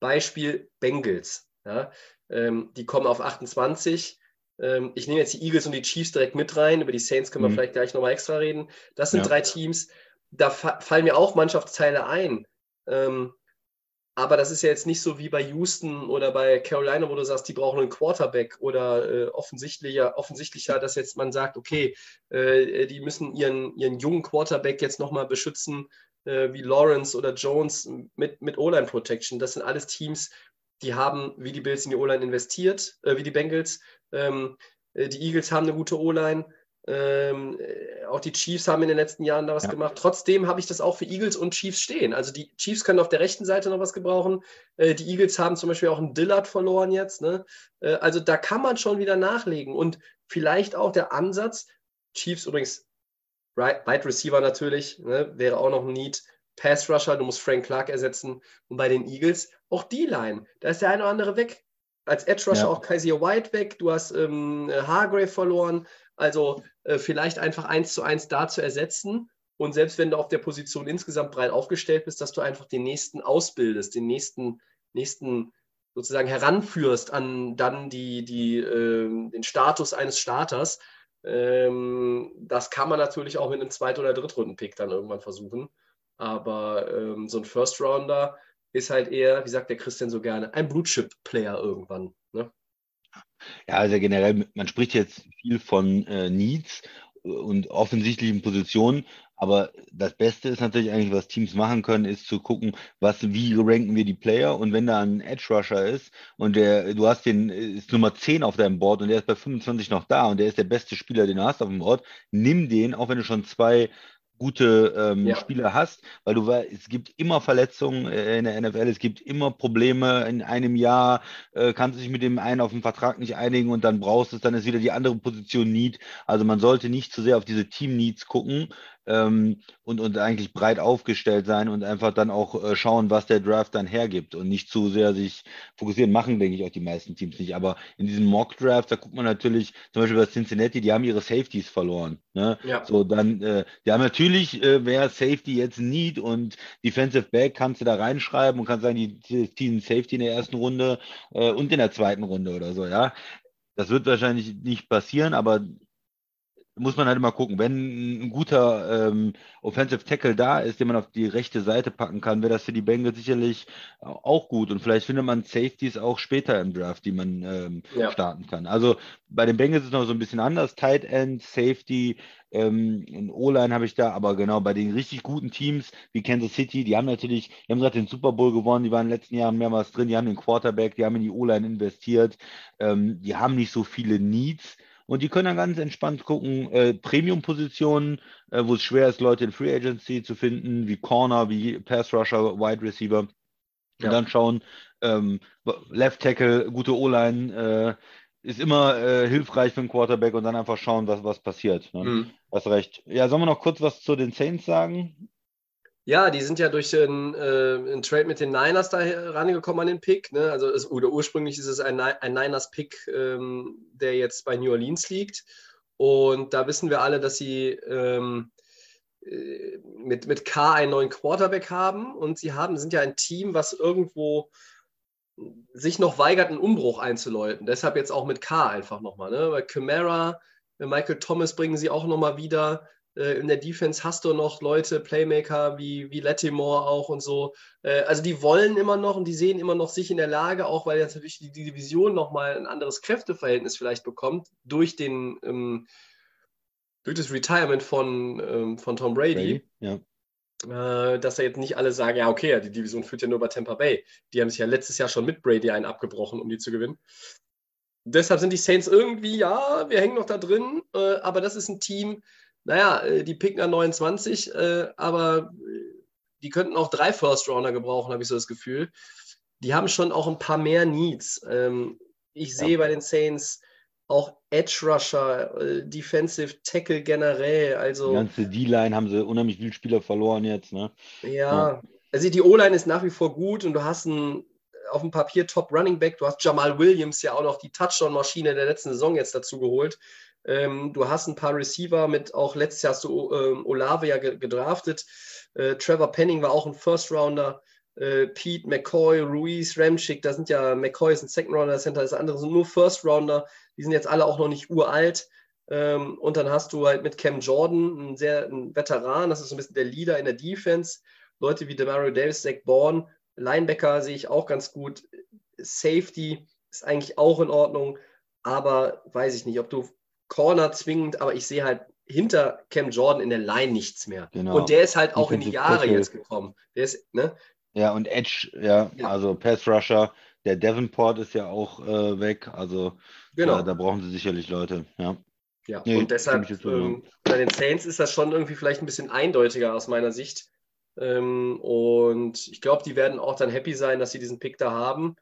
A: Beispiel Bengals. Ja? Ähm, die kommen auf 28. Ähm, ich nehme jetzt die Eagles und die Chiefs direkt mit rein. Über die Saints können wir
B: Mhm.
A: vielleicht gleich nochmal extra reden. Das sind
B: Ja.
A: drei Teams. Da fa fallen mir auch Mannschaftsteile ein. Ähm, aber das ist ja jetzt nicht so wie bei Houston oder bei Carolina, wo du sagst, die brauchen einen Quarterback oder äh, offensichtlicher, offensichtlicher, dass jetzt man sagt, okay, äh, die müssen ihren, ihren jungen Quarterback jetzt nochmal beschützen, äh, wie Lawrence oder Jones mit, mit O-Line Protection. Das sind alles Teams, die haben wie die Bills in die O-Line investiert, äh, wie die Bengals. Ähm, äh, die Eagles haben eine gute O-Line. Ähm, äh, auch die Chiefs haben in den letzten Jahren da was
B: Ja.
A: gemacht. Trotzdem habe ich das auch für Eagles und Chiefs stehen. Also die Chiefs können auf der rechten Seite noch was gebrauchen. Äh, die Eagles haben zum Beispiel auch einen Dillard verloren jetzt. Ne? Äh, also da kann man schon wieder nachlegen. Und vielleicht auch der Ansatz, Chiefs übrigens, right, Wide Receiver natürlich, ne? wäre auch noch ein Need. Pass Rusher, du musst Frank Clark ersetzen. Und bei den Eagles auch die Line. Da ist der eine oder andere weg. Als Edge Rusher
B: Ja.
A: auch Kaiser White weg. Du hast ähm, Hargrave verloren. Also äh, vielleicht einfach eins zu eins da zu ersetzen. Und selbst wenn du auf der Position insgesamt breit aufgestellt bist, dass du einfach den nächsten ausbildest, den nächsten, nächsten sozusagen heranführst an dann die, die, ähm, den Status eines Starters. Ähm, das kann man natürlich auch mit einem Zweit- oder Drittrunden-Pick dann irgendwann versuchen. Aber ähm, so ein First-Rounder ist halt eher, wie sagt der Christian so gerne, ein Blue-Chip-Player irgendwann. Ne?
B: Ja, also generell, man spricht jetzt viel von äh, Needs und offensichtlichen Positionen, aber das Beste ist natürlich eigentlich, was Teams machen können, ist zu gucken, was, wie ranken wir die Player und wenn da ein Edge Rusher ist und der, du hast den, ist Nummer 10 auf deinem Board und der ist bei 25 noch da und der ist der beste Spieler, den du hast auf dem Board, nimm den, auch wenn du schon zwei gute ähm,
A: Ja.
B: Spieler hast, weil du weißt, es gibt immer Verletzungen äh, in der NFL, es gibt immer Probleme in einem Jahr, äh, kannst du dich mit dem einen auf den Vertrag nicht einigen und dann brauchst du es, dann ist wieder die andere Position Need. Also man sollte nicht zu sehr auf diese Team-Needs gucken ähm, und, und eigentlich breit aufgestellt sein und einfach dann auch äh, schauen, was der Draft dann hergibt und nicht zu sehr sich fokussieren. Machen, denke ich, auch die meisten Teams nicht. Aber in diesem Mock-Draft, da guckt man natürlich, zum Beispiel bei Cincinnati, die haben ihre Safeties verloren. Ne?
A: Ja.
B: So, dann, äh, die haben natürlich, äh, wer Safety jetzt Need und Defensive Back kannst du da reinschreiben und kannst sagen, die, die ziehen Safety in der ersten Runde äh, und in der zweiten Runde oder so, ja. Das wird wahrscheinlich nicht passieren, aber muss man halt immer gucken. Wenn ein guter ähm, Offensive Tackle da ist, den man auf die rechte Seite packen kann, wäre das für die Bengals sicherlich auch gut. Und vielleicht findet man Safeties auch später im Draft, die man ähm,
A: Ja.
B: starten kann. Also bei den Bengals ist es noch so ein bisschen anders. Tight End, Safety, ähm, und O-Line habe ich da, aber genau bei den richtig guten Teams wie Kansas City, die haben natürlich, die haben gerade den Super Bowl gewonnen, die waren in den letzten Jahren mehrmals drin, die haben den Quarterback, die haben in die O-Line investiert, ähm, die haben nicht so viele Needs. Und die können dann ganz entspannt gucken, äh, Premium-Positionen, äh, wo es schwer ist, Leute in Free Agency zu finden, wie Corner, wie Pass Rusher, Wide Receiver. Und
A: Ja.
B: dann schauen, ähm, Left Tackle, gute O-Line, äh, ist immer äh, hilfreich für einen Quarterback und dann einfach schauen, was, was passiert. Ne?
A: Mhm.
B: Hast recht. Ja, sollen wir noch kurz was zu den Saints sagen?
A: Ja, die sind ja durch den, äh, Trade mit den Niners da rangekommen an den Pick. Ne? Also es, oder ursprünglich ist es ein, ein Niners-Pick, ähm, der jetzt bei New Orleans liegt. Und da wissen wir alle, dass sie ähm, äh, mit, mit K einen neuen Quarterback haben. Und sie haben, sind ja ein Team, was irgendwo sich noch weigert, einen Umbruch einzuläuten. Deshalb jetzt auch mit K einfach nochmal. Ne? Weil Camara, Michael Thomas bringen sie auch nochmal wieder. Äh, In der Defense hast du noch Leute, Playmaker wie, wie Lattimore auch und so. Äh, Also die wollen immer noch und die sehen immer noch sich in der Lage, auch weil jetzt natürlich die, Division nochmal ein anderes Kräfteverhältnis vielleicht bekommt, durch den ähm, durch das Retirement von, ähm, von Tom Brady
B: Ja.
A: äh, dass da jetzt nicht alle sagen, ja, okay, die Division führt ja nur bei Tampa Bay. Die haben sich ja letztes Jahr schon mit Brady einen abgebrochen, um die zu gewinnen. Deshalb sind die Saints irgendwie, ja, wir hängen noch da drin, äh, aber das ist ein Team, naja, äh, die picken an 29, äh, aber äh, die könnten auch drei First Rounder gebrauchen, habe ich so das Gefühl. Die haben schon auch ein paar mehr Needs. Ähm, ich sehe bei den Saints auch Edge Rusher, äh, Defensive Tackle generell. Also,
B: Die ganze D-Line haben sie unheimlich viele Spieler verloren jetzt. Ne?
A: ja,
B: Ja.
A: also die O-Line ist nach wie vor gut und du hast einen auf dem Papier Top Running Back. Du hast Jamal Williams ja auch noch die Touchdown-Maschine der letzten Saison jetzt dazu geholt. Ähm, du hast ein paar Receiver mit, auch letztes Jahr hast du ähm, Olave ja ge- gedraftet. Äh, Trevor Penning war auch ein First Rounder. Äh, Pete, McCoy, Ruiz, Ramchick, da sind ja McCoy ist ein Second Rounder Center, das andere sind nur First Rounder. Die sind jetzt alle auch noch nicht uralt. Ähm, und dann hast du halt mit Cam Jordan einen sehr einen Veteran, das ist so ein bisschen der Leader in der Defense. Leute wie Demario Davis, Zach Bourne, Linebacker sehe ich auch ganz gut. Safety ist eigentlich auch in Ordnung, aber weiß ich nicht, ob du Corner zwingend, aber ich sehe halt hinter Cam Jordan in der Line nichts mehr.
B: Genau.
A: Und der ist halt auch in die Jahre
B: Tackle.
A: jetzt gekommen. Der ist, ne?
B: Ja, und Edge, ja,
A: Ja.
B: also Pass Rusher. Der Davenport ist ja auch äh, weg. Also
A: Genau.
B: da, da brauchen sie sicherlich Leute. Ja.
A: Ja,
B: Nee,
A: und deshalb ähm, bei den Saints ist das schon irgendwie vielleicht ein bisschen eindeutiger aus meiner Sicht. Ähm, und ich glaube, die werden auch dann happy sein, dass sie diesen Pick da haben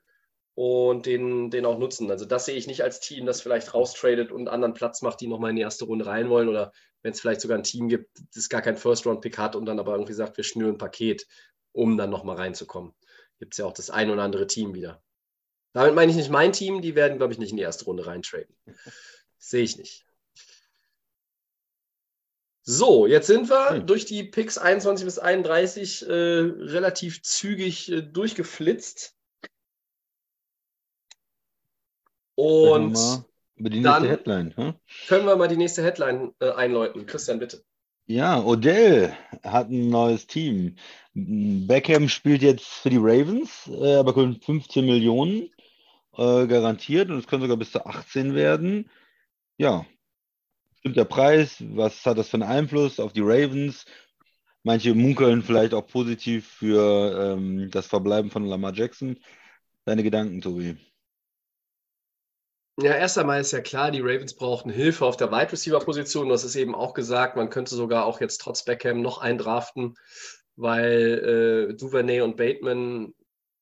A: und den, den auch nutzen. Also das sehe ich nicht als Team, das vielleicht raustradet und anderen Platz macht, die nochmal in die erste Runde rein wollen. Oder wenn es vielleicht sogar ein Team gibt, das gar keinen First-Round-Pick hat und dann aber irgendwie sagt, wir schnüren ein Paket, um dann nochmal reinzukommen. Gibt es ja auch das ein oder andere Team wieder. Damit meine ich nicht mein Team, die werden, glaube ich, nicht in die erste Runde reintraden. Sehe ich nicht. So, jetzt sind wir
B: Hm.
A: durch die Picks 21 bis 31 äh, relativ zügig äh, durchgeflitzt.
B: Sprechen
A: Und dann-
B: nächste Headline. Hm?
A: können wir mal die nächste Headline äh, einläuten. Christian, bitte.
B: Ja, Odell hat ein neues Team. Beckham spielt jetzt für die Ravens, äh, aber bekommt 15 Millionen äh, garantiert und es können sogar bis zu 18 werden. Ja, stimmt der Preis? Was hat das für einen Einfluss auf die Ravens? Manche munkeln vielleicht auch positiv für ähm, das Verbleiben von Lamar Jackson. Deine Gedanken, Tobi?
A: Ja, erst einmal ist ja klar, die Ravens brauchten Hilfe auf der Wide Receiver Position. Hast es eben auch gesagt, man könnte sogar auch jetzt trotz Beckham noch eindraften, weil äh, Duvernay und Bateman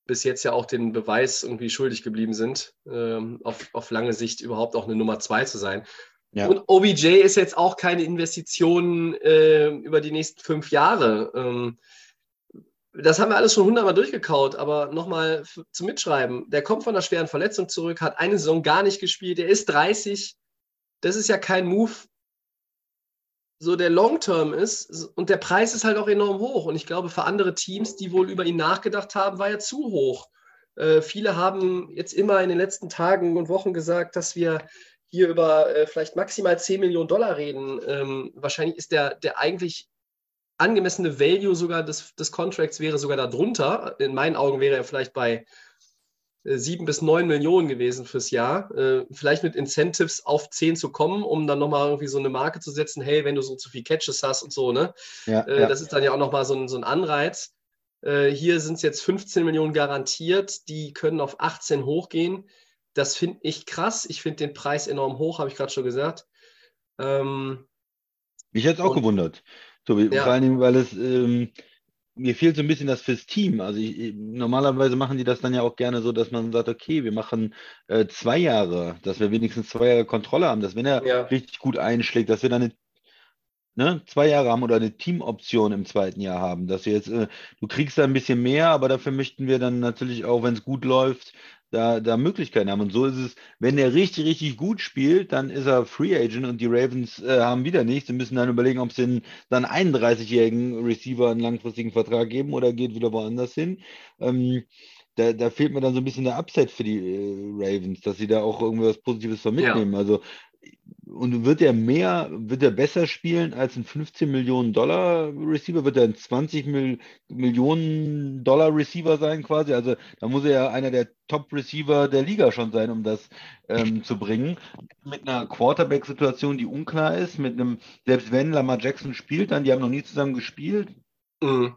A: bis jetzt ja auch den Beweis irgendwie schuldig geblieben sind, ähm, auf, auf lange Sicht überhaupt auch eine Nummer zwei zu sein.
B: Ja.
A: Und OBJ ist jetzt auch keine Investition äh, über die nächsten fünf Jahre. Ähm, das haben wir alles schon hundertmal durchgekaut, aber nochmal zum Mitschreiben. Der kommt von einer schweren Verletzung zurück, hat eine Saison gar nicht gespielt, er ist 30. Das ist ja kein Move, so der Long-Term ist. Und der Preis ist halt auch enorm hoch. Und ich glaube, für andere Teams, die wohl über ihn nachgedacht haben, war er zu hoch. Äh, viele haben jetzt immer in den letzten Tagen und Wochen gesagt, dass wir hier über äh, vielleicht maximal 10 Millionen Dollar reden. Ähm, wahrscheinlich ist der, der eigentlich angemessene Value sogar des, des Contracts wäre sogar darunter. In meinen Augen wäre er vielleicht bei äh, 7 bis 9 Millionen gewesen fürs Jahr. Äh, vielleicht mit Incentives auf 10 zu kommen, um dann nochmal irgendwie so eine Marke zu setzen, hey, wenn du so zu viel Catches hast und so, ne?
B: Ja,
A: Äh,
B: ja.
A: Das ist dann ja auch nochmal so ein, so ein Anreiz. Hier sind es jetzt 15 Millionen garantiert, die können auf 18 hochgehen. Das finde ich krass. Ich finde den Preis enorm hoch, habe ich gerade schon gesagt. Ähm,
B: Mich hat es auch
A: Und-
B: gewundert, Tobi.
A: Ja.
B: Vor allen Dingen, weil es ähm, mir fehlt so ein bisschen das fürs Team. Also ich, ich- normalerweise machen die das dann ja auch gerne so, dass man sagt, okay, wir machen äh, zwei Jahre, dass wir wenigstens zwei Jahre Kontrolle haben, dass wenn er
A: Ja.
B: richtig gut einschlägt, dass wir dann eine, ne, zwei Jahre haben oder eine Teamoption im zweiten Jahr haben, dass wir jetzt, äh, du kriegst da ein bisschen mehr, aber dafür möchten wir dann natürlich auch, wenn es gut läuft, da, da Möglichkeiten haben. Und so ist es, wenn er richtig, richtig gut spielt, dann ist er Free Agent und die Ravens äh, haben wieder nichts. Sie müssen dann überlegen, ob sie den dann 31-jährigen Receiver einen langfristigen Vertrag geben oder geht wieder woanders hin. Ähm, da, da fehlt mir dann so ein bisschen der Upside für die äh, Ravens, dass sie da auch irgendwas Positives von
A: Ja.
B: mitnehmen. Also, und wird er mehr, wird er besser spielen als ein 15 Millionen Dollar Receiver? Wird er ein 20 Mil Millionen Dollar Receiver sein quasi? Also da muss er ja einer der Top Receiver der Liga schon sein, um das ähm, zu bringen. Mit einer Quarterback-Situation, die unklar ist, mit einem, selbst wenn Lamar Jackson spielt, dann, die haben noch nie zusammen gespielt,
A: mh.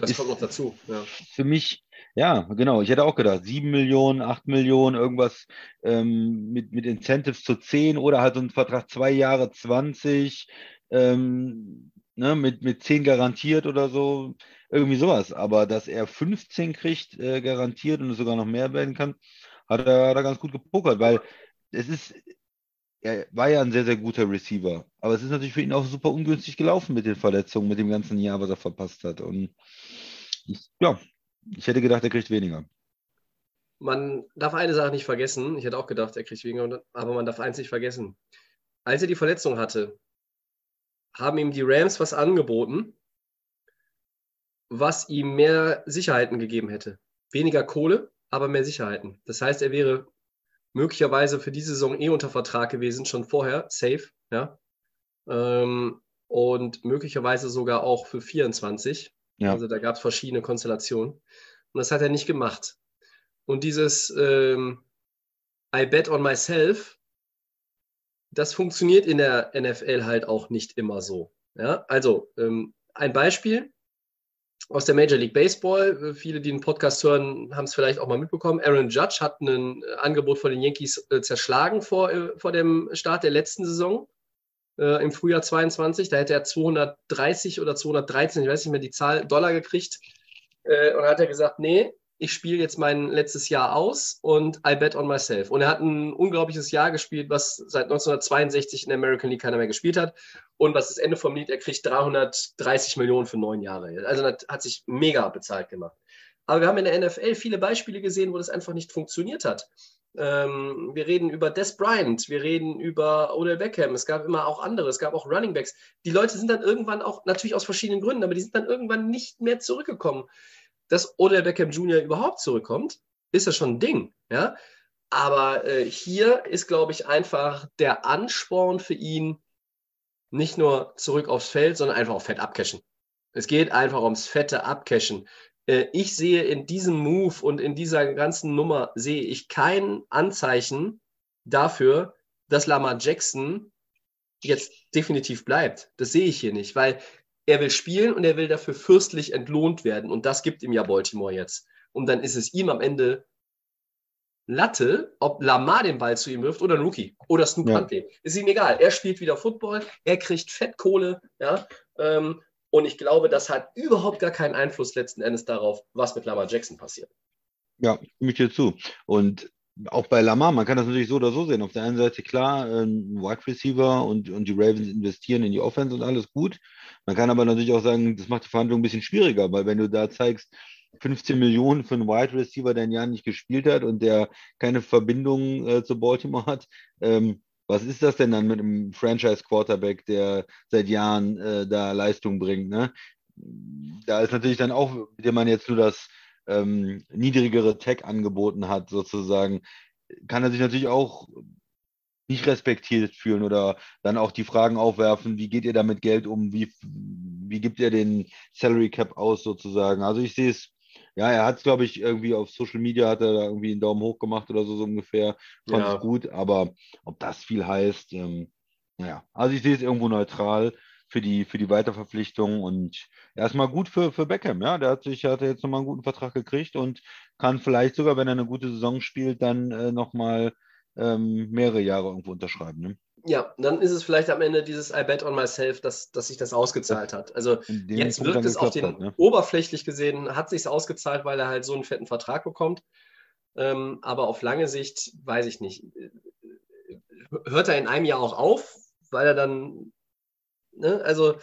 A: das
B: Ist-
A: kommt noch dazu. Ja.
B: für mich, ja, genau. Ich hätte auch gedacht, 7 Millionen, 8 Millionen, irgendwas ähm, mit, mit Incentives zu 10 oder halt so ein Vertrag zwei Jahre 20. ähm, ne, mit, mit 10 garantiert oder so, irgendwie sowas. Aber dass er 15 kriegt, äh, garantiert und es sogar noch mehr werden kann, hat er, hat ganz gut gepokert, weil es ist, er war ja ein sehr, sehr guter Receiver. Aber es ist natürlich für ihn auch super ungünstig gelaufen mit den Verletzungen, mit dem ganzen Jahr, was er verpasst hat. Und ja, ich hätte gedacht, er kriegt weniger.
A: Man darf eine Sache nicht vergessen. Ich hätte auch gedacht, er kriegt weniger, aber man darf eins nicht vergessen. Als er die Verletzung hatte, haben ihm die Rams was angeboten, was ihm mehr Sicherheiten gegeben hätte. Weniger Kohle, aber mehr Sicherheiten. Das heißt, er wäre möglicherweise für diese Saison eh unter Vertrag gewesen, schon vorher, safe, ja. Ähm, und möglicherweise sogar auch für 24. Ja. Also da gab es verschiedene Konstellationen. Und das hat er nicht gemacht. Und dieses ähm, I bet on myself, das funktioniert in der NFL halt auch nicht immer so. Ja? Also ähm, ein Beispiel aus der Major League Baseball. Viele, die den Podcast hören, haben es vielleicht auch mal mitbekommen. Aaron Judge hat ein Angebot von den Yankees äh, zerschlagen vor, äh, vor dem Start der letzten Saison äh, im Frühjahr 22. Da hätte er 230 oder 213, ich weiß nicht mehr die Zahl, Dollar gekriegt. Äh, und hat er gesagt, nee, ich spiele jetzt mein letztes Jahr aus und I bet on myself. Und er hat ein unglaubliches Jahr gespielt, was seit 1962 in der American League keiner mehr gespielt hat. Und was das Ende vom Lied, er kriegt 330 Millionen für neun Jahre. Also das hat sich mega bezahlt gemacht. Aber wir haben in der NFL viele Beispiele gesehen, wo das einfach nicht funktioniert hat. Ähm, wir reden über Des Bryant, wir reden über Odell Beckham, es gab immer auch andere, es gab auch Running Backs. Die Leute sind dann irgendwann auch, natürlich aus verschiedenen Gründen, aber die sind dann irgendwann nicht mehr zurückgekommen dass Odell Beckham Jr. überhaupt zurückkommt, ist ja schon ein Ding. Ja? Aber äh, hier ist, glaube ich, einfach der Ansporn für ihn nicht nur zurück aufs Feld, sondern einfach auf Fett abcashen. Es geht einfach ums fette Abcashen. Äh, ich sehe in diesem Move und in dieser ganzen Nummer sehe ich kein Anzeichen dafür, dass Lamar Jackson jetzt definitiv bleibt. Das sehe ich hier nicht, weil er will spielen und er will dafür fürstlich entlohnt werden. Und das gibt ihm ja Baltimore jetzt. Und dann ist es ihm am Ende Latte, ob Lamar den Ball zu ihm wirft oder ein Rookie oder Snoop ja. Huntley. Ist ihm egal. Er spielt wieder Football, er kriegt Fettkohle, ja. Ähm, und ich glaube, das hat überhaupt gar keinen Einfluss letzten Endes darauf, was mit Lamar Jackson passiert.
B: Ja, stimme ich dir zu. Und auch bei Lamar, man kann das natürlich so oder so sehen. Auf der einen Seite klar, ein Wide Receiver und, und die Ravens investieren in die Offense und alles gut. Man kann aber natürlich auch sagen, das macht die Verhandlung ein bisschen schwieriger, weil wenn du da zeigst, 15 Millionen für einen Wide Receiver, der ein Jahr nicht gespielt hat und der keine Verbindung äh, zu Baltimore hat, ähm, was ist das denn dann mit einem Franchise-Quarterback, der seit Jahren äh, da Leistung bringt? Ne? Da ist natürlich dann auch, der man jetzt nur das ähm, niedrigere Tech angeboten hat, sozusagen, kann er sich natürlich auch nicht respektiert fühlen oder dann auch die Fragen aufwerfen, wie geht ihr damit Geld um, wie, wie gibt ihr den Salary Cap aus sozusagen. Also ich sehe es, ja, er hat es, glaube ich, irgendwie auf Social Media hat er da irgendwie einen Daumen hoch gemacht oder so, so ungefähr. Fand es gut, aber ob das viel heißt, ähm, naja, also ich sehe es irgendwo neutral für die, für die Weiterverpflichtung und erstmal gut für, für Beckham, ja. Der hat sich, hat jetzt nochmal einen guten Vertrag gekriegt und kann vielleicht sogar, wenn er eine gute Saison spielt, dann äh, nochmal ähm, mehrere Jahre irgendwo unterschreiben. Ne?
A: Ja, dann ist es vielleicht am Ende dieses I bet on myself, dass, dass sich das ausgezahlt hat. Also jetzt wirkt es auf den hat, ne? oberflächlich gesehen, hat sich ausgezahlt, weil er halt so einen fetten Vertrag bekommt. Ähm, aber auf lange Sicht, weiß ich nicht, hört er in einem Jahr auch auf, weil er dann, ne, also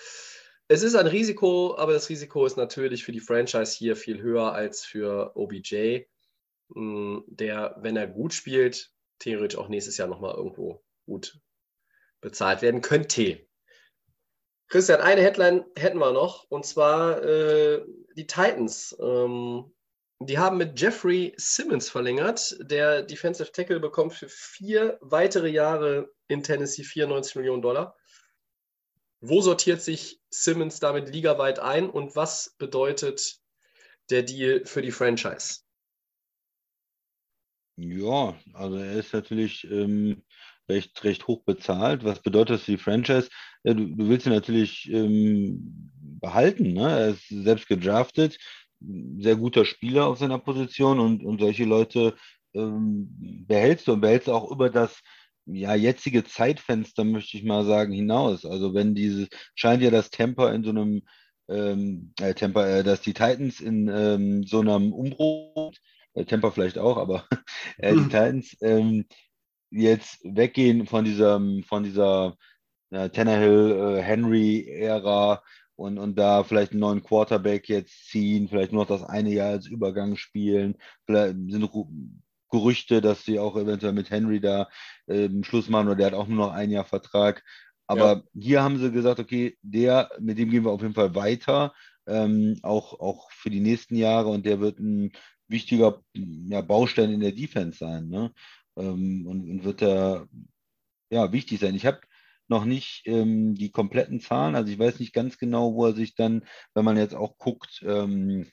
A: es ist ein Risiko, aber das Risiko ist natürlich für die Franchise hier viel höher als für OBJ, hm, der, wenn er gut spielt, theoretisch auch nächstes Jahr nochmal irgendwo gut bezahlt werden könnte. Christian, eine Headline hätten wir noch, und zwar äh, die Titans. Ähm, die haben mit Jeffrey Simmons verlängert. Der Defensive Tackle bekommt für vier weitere Jahre in Tennessee 94 Millionen Dollar. Wo sortiert sich Simmons damit ligaweit ein und was bedeutet der Deal für die Franchise?
B: Ja, also er ist natürlich ähm, recht, recht hoch bezahlt. Was bedeutet das für die Franchise? Ja, du, du, willst ihn natürlich ähm, behalten. Ne? Er ist selbst gedraftet, sehr guter Spieler auf seiner Position und, und solche Leute ähm, behältst du und behältst auch über das ja, jetzige Zeitfenster, möchte ich mal sagen, hinaus. Also wenn dieses, scheint ja das Temper in so einem, ähm, äh, Temper, äh, dass die Titans in ähm, so einem Umbruch, äh, Temper vielleicht auch, aber äh, die Titans ähm, jetzt weggehen von diesem, von dieser äh, Tannehill, äh, und, und da vielleicht einen neuen Quarterback jetzt ziehen, vielleicht nur noch das eine Jahr als Übergang spielen, vielleicht sind Gerüchte, dass sie auch eventuell mit Henry da ähm, Schluss machen oder der hat auch nur noch ein Jahr Vertrag. Aber ja. hier haben sie gesagt, okay, der, mit dem gehen wir auf jeden Fall weiter, ähm, auch, auch für die nächsten Jahre und der wird ein wichtiger ja, Baustein in der Defense sein ne? Ähm, und, und, wird da ja, wichtig sein. Ich habe noch nicht ähm, die kompletten Zahlen, also ich weiß nicht ganz genau, wo er sich dann, wenn man jetzt auch guckt, ähm,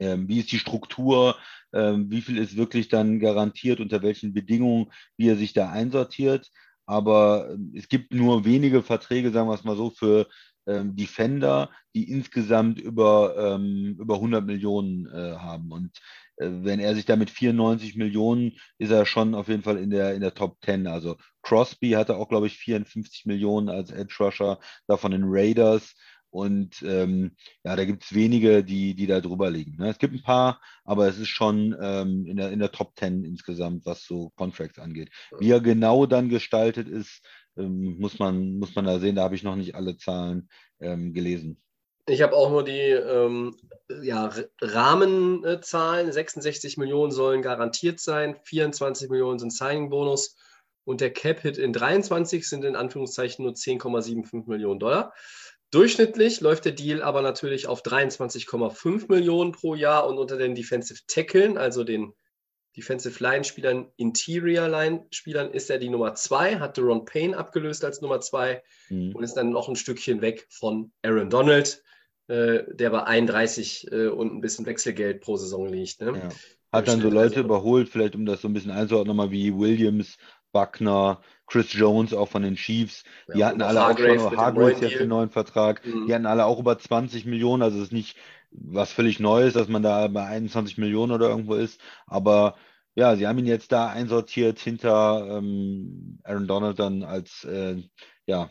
B: ähm, wie ist die Struktur, ähm, wie viel ist wirklich dann garantiert, unter welchen Bedingungen, wie er sich da einsortiert. Aber ähm, es gibt nur wenige Verträge, sagen wir es mal so, für Defender, die insgesamt über, über 100 Millionen äh, haben. Und wenn er sich da mit 94 Millionen, ist er schon auf jeden Fall in der, in der Top 10. Also Crosby hatte auch, glaube ich, 54 Millionen als Edge Rusher, davon in Raiders. Und ähm, ja, da gibt es wenige, die, die da drüber liegen. Ne? Es gibt ein paar, aber es ist schon ähm, in, der, in der Top 10 insgesamt, was so Contracts angeht. Wie er genau dann gestaltet ist, ähm, muss, man, muss man da sehen. Da habe ich noch nicht alle Zahlen ähm, gelesen.
A: Ich habe auch nur die ähm, ja, Rahmenzahlen. 66 Millionen sollen garantiert sein, 24 Millionen sind Signing-Bonus und der Cap-Hit in 23 sind in Anführungszeichen nur 10,75 Millionen Dollar. Durchschnittlich läuft der Deal aber natürlich auf 23,5 Millionen pro Jahr und unter den Defensive Tackeln, also den Defensive Line-Spielern, Interior Line-Spielern, ist er die Nummer 2, hat Deron Payne abgelöst als Nummer 2 mhm. und ist dann noch ein Stückchen weg von Aaron Donald, der bei 31 äh, und ein bisschen Wechselgeld pro Saison liegt. Ne? Ja.
B: Hat dann so Leute überholt, vielleicht um das so ein bisschen einzuordnen, nochmal wie Williams, Buckner, Chris Jones auch von den Chiefs. Die ja, hatten alle Hargrave auch schon, Hargrave jetzt den neuen Vertrag. Mhm. Die hatten alle auch über 20 Millionen. Also es ist nicht was völlig Neues, dass man da bei 21 Millionen oder irgendwo ist. Aber ja, sie haben ihn jetzt da einsortiert hinter ähm, Aaron Donald dann als äh, ja,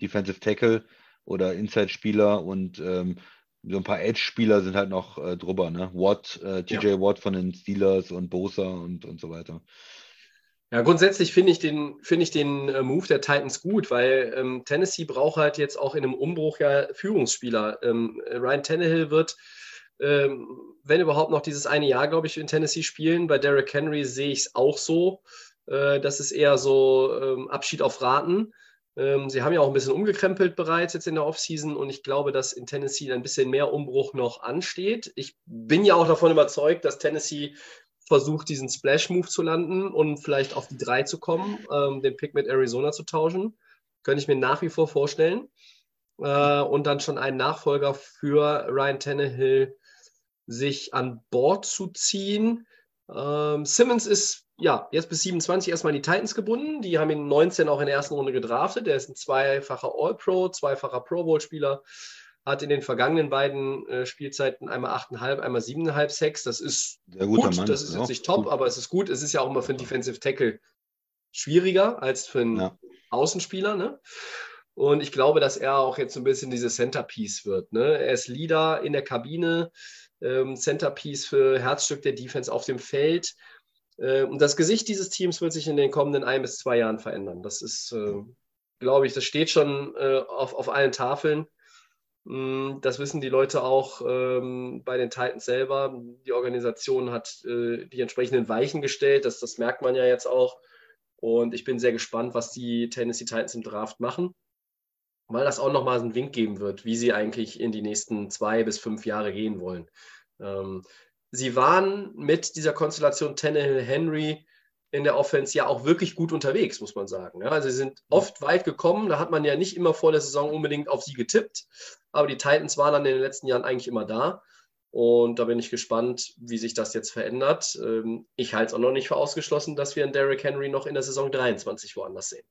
B: Defensive Tackle oder Inside-Spieler und ähm, so ein paar Edge-Spieler sind halt noch äh, drüber, ne? Watt, äh, TJ ja. Watt von den Steelers und Bosa und, und so weiter.
A: Ja, grundsätzlich finde ich den, find ich den äh, Move der Titans gut, weil ähm, Tennessee braucht halt jetzt auch in einem Umbruch ja Führungsspieler. Ähm, Ryan Tannehill wird, ähm, wenn überhaupt noch dieses eine Jahr, glaube ich, in Tennessee spielen. Bei Derrick Henry sehe ich es auch so. Äh, das ist eher so ähm, Abschied auf Raten. Ähm, sie haben ja auch ein bisschen umgekrempelt bereits jetzt in der Offseason und ich glaube, dass in Tennessee ein bisschen mehr Umbruch noch ansteht. Ich bin ja auch davon überzeugt, dass Tennessee versucht, diesen Splash-Move zu landen und vielleicht auf die 3 zu kommen, ähm, den Pick mit Arizona zu tauschen. Könnte ich mir nach wie vor vorstellen. Äh, und dann schon einen Nachfolger für Ryan Tannehill sich an Bord zu ziehen. Ähm, Simmons ist ja jetzt bis 27 erstmal in die Titans gebunden. Die haben ihn 19 auch in der ersten Runde gedraftet. Der ist ein zweifacher All-Pro, zweifacher Pro Bowl-Spieler hat in den vergangenen beiden äh, Spielzeiten einmal 8,5, einmal 7,5 Sex. Das ist gut, Mann, das ist jetzt nicht top, gut. aber es ist gut. Es ist ja auch immer für einen Defensive Tackle schwieriger als für einen ja. Außenspieler. Ne? Und ich glaube, dass er auch jetzt so ein bisschen diese Centerpiece wird. Ne? Er ist Leader in der Kabine, ähm, Centerpiece für Herzstück der Defense auf dem Feld. Äh, und das Gesicht dieses Teams wird sich in den kommenden ein bis zwei Jahren verändern. Das ist, äh, glaube ich, das steht schon äh, auf, auf allen Tafeln. Mm, das wissen die Leute auch ähm, bei den Titans selber. Die Organisation hat äh, die entsprechenden Weichen gestellt. Das, das merkt man ja jetzt auch. Und ich bin sehr gespannt, was die Tennessee Titans im Draft machen, weil das auch nochmal einen Wink geben wird, wie sie eigentlich in die nächsten zwei bis fünf Jahre gehen wollen. Ähm, sie waren mit dieser Konstellation Tannehill Henry in der Offense ja auch wirklich gut unterwegs, muss man sagen. Ja, also sie sind oft weit gekommen, da hat man ja nicht immer vor der Saison unbedingt auf sie getippt, aber die Titans waren dann in den letzten Jahren eigentlich immer da. Und da bin ich gespannt, wie sich das jetzt verändert. Ähm, ich halte es auch noch nicht für ausgeschlossen, dass wir einen Derrick Henry noch in der Saison 23 woanders sehen.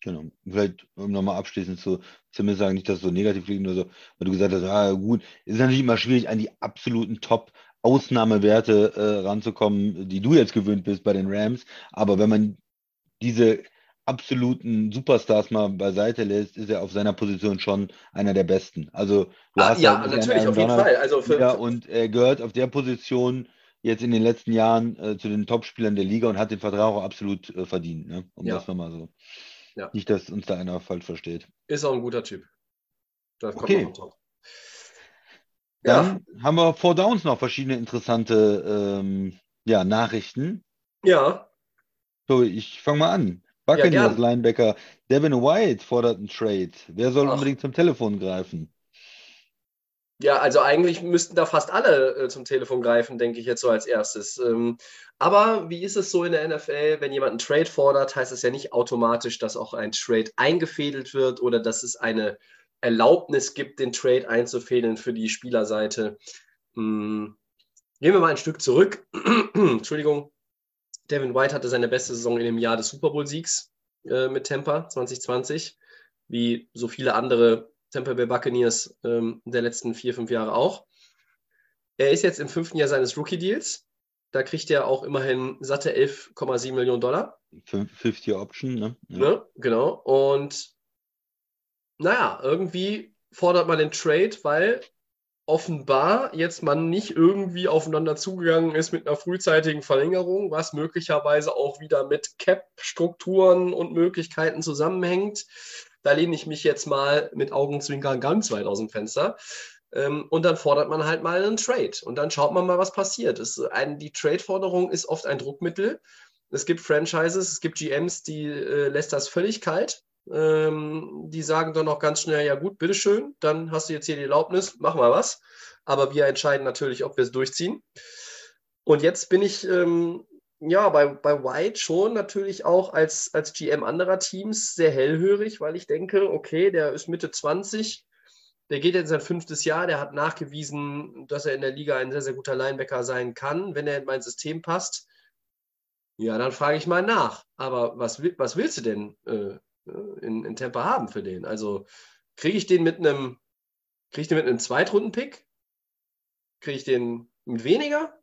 B: Genau. Vielleicht, um nochmal abschließend zu zumindest sagen, nicht, dass es so negativ klingt oder so, weil du gesagt hast, ah, gut, es ist natürlich immer schwierig, an die absoluten Top- Ausnahmewerte äh, ranzukommen, die du jetzt gewöhnt bist bei den Rams. Aber wenn man diese absoluten Superstars mal beiseite lässt, ist er auf seiner Position schon einer der besten. Also du
A: Ah,
B: hast
A: ja,
B: halt
A: natürlich, auf jeden
B: Donald
A: Fall. Also für, für,
B: und er gehört auf der Position jetzt in den letzten Jahren äh, zu den Topspielern der Liga und hat den Vertrag auch absolut äh, verdient, ne? Um
A: Ja.
B: das nochmal so.
A: Ja.
B: Nicht, dass uns da einer falsch versteht.
A: ist auch ein guter Typ. Das kommt
B: Okay.
A: top. Ja,
B: Dann haben wir vor Downs noch verschiedene interessante ähm, ja, Nachrichten.
A: ja,
B: So, ich fange mal an. Buccaneers
A: gern.
B: Linebacker Devin White fordert einen Trade. Wer soll
A: Ach.
B: unbedingt zum Telefon greifen?
A: Ja, also eigentlich müssten da fast alle äh, zum Telefon greifen, denke ich jetzt so als erstes. Ähm, aber wie ist es so in der NFL, wenn jemand einen Trade fordert, heißt es ja nicht automatisch, dass auch ein Trade eingefädelt wird oder dass es eine Erlaubnis gibt, den Trade einzufädeln für die Spielerseite. Hm, Gehen wir mal ein Stück zurück. Entschuldigung. Devin White hatte seine beste Saison in dem Jahr des Super Bowl-Siegs äh, mit Tampa 2020, wie so viele andere Tampa Bay Buccaneers ähm, der letzten vier, fünf Jahre auch. Er ist jetzt im fünften Jahr seines Rookie-Deals. Da kriegt er auch immerhin satte 11,7 Millionen Dollar.
B: 50 Option, ne? Ja.
A: Ne? Genau. Und naja, irgendwie fordert man den Trade, weil offenbar jetzt man nicht irgendwie aufeinander zugegangen ist mit einer frühzeitigen Verlängerung, was möglicherweise auch wieder mit Cap-Strukturen und Möglichkeiten zusammenhängt. Da lehne ich mich jetzt mal mit Augenzwinkern ganz weit aus dem Fenster. Ähm, und dann fordert man halt mal einen Trade. Und dann schaut man mal, was passiert. Ein, die Trade-Forderung ist oft ein Druckmittel. Es gibt Franchises, es gibt GMs, die äh, lässt das völlig kalt. Ähm, die sagen dann auch ganz schnell, ja gut, bitteschön, dann hast du jetzt hier die Erlaubnis, mach mal was. Aber wir entscheiden natürlich, ob wir es durchziehen. Und jetzt bin ich ähm, ja bei, bei White schon natürlich auch als, als GM anderer Teams sehr hellhörig, weil ich denke, okay, der ist Mitte 20, der geht jetzt in sein fünftes Jahr, der hat nachgewiesen, dass er in der Liga ein sehr, sehr guter Linebacker sein kann, wenn er in mein System passt. Ja, dann frage ich mal nach. Aber was, was willst du denn äh, in, in Tampa haben für den? Also kriege ich den mit einem, kriege ich den mit einem Zweitrunden-Pick? Kriege ich den mit weniger?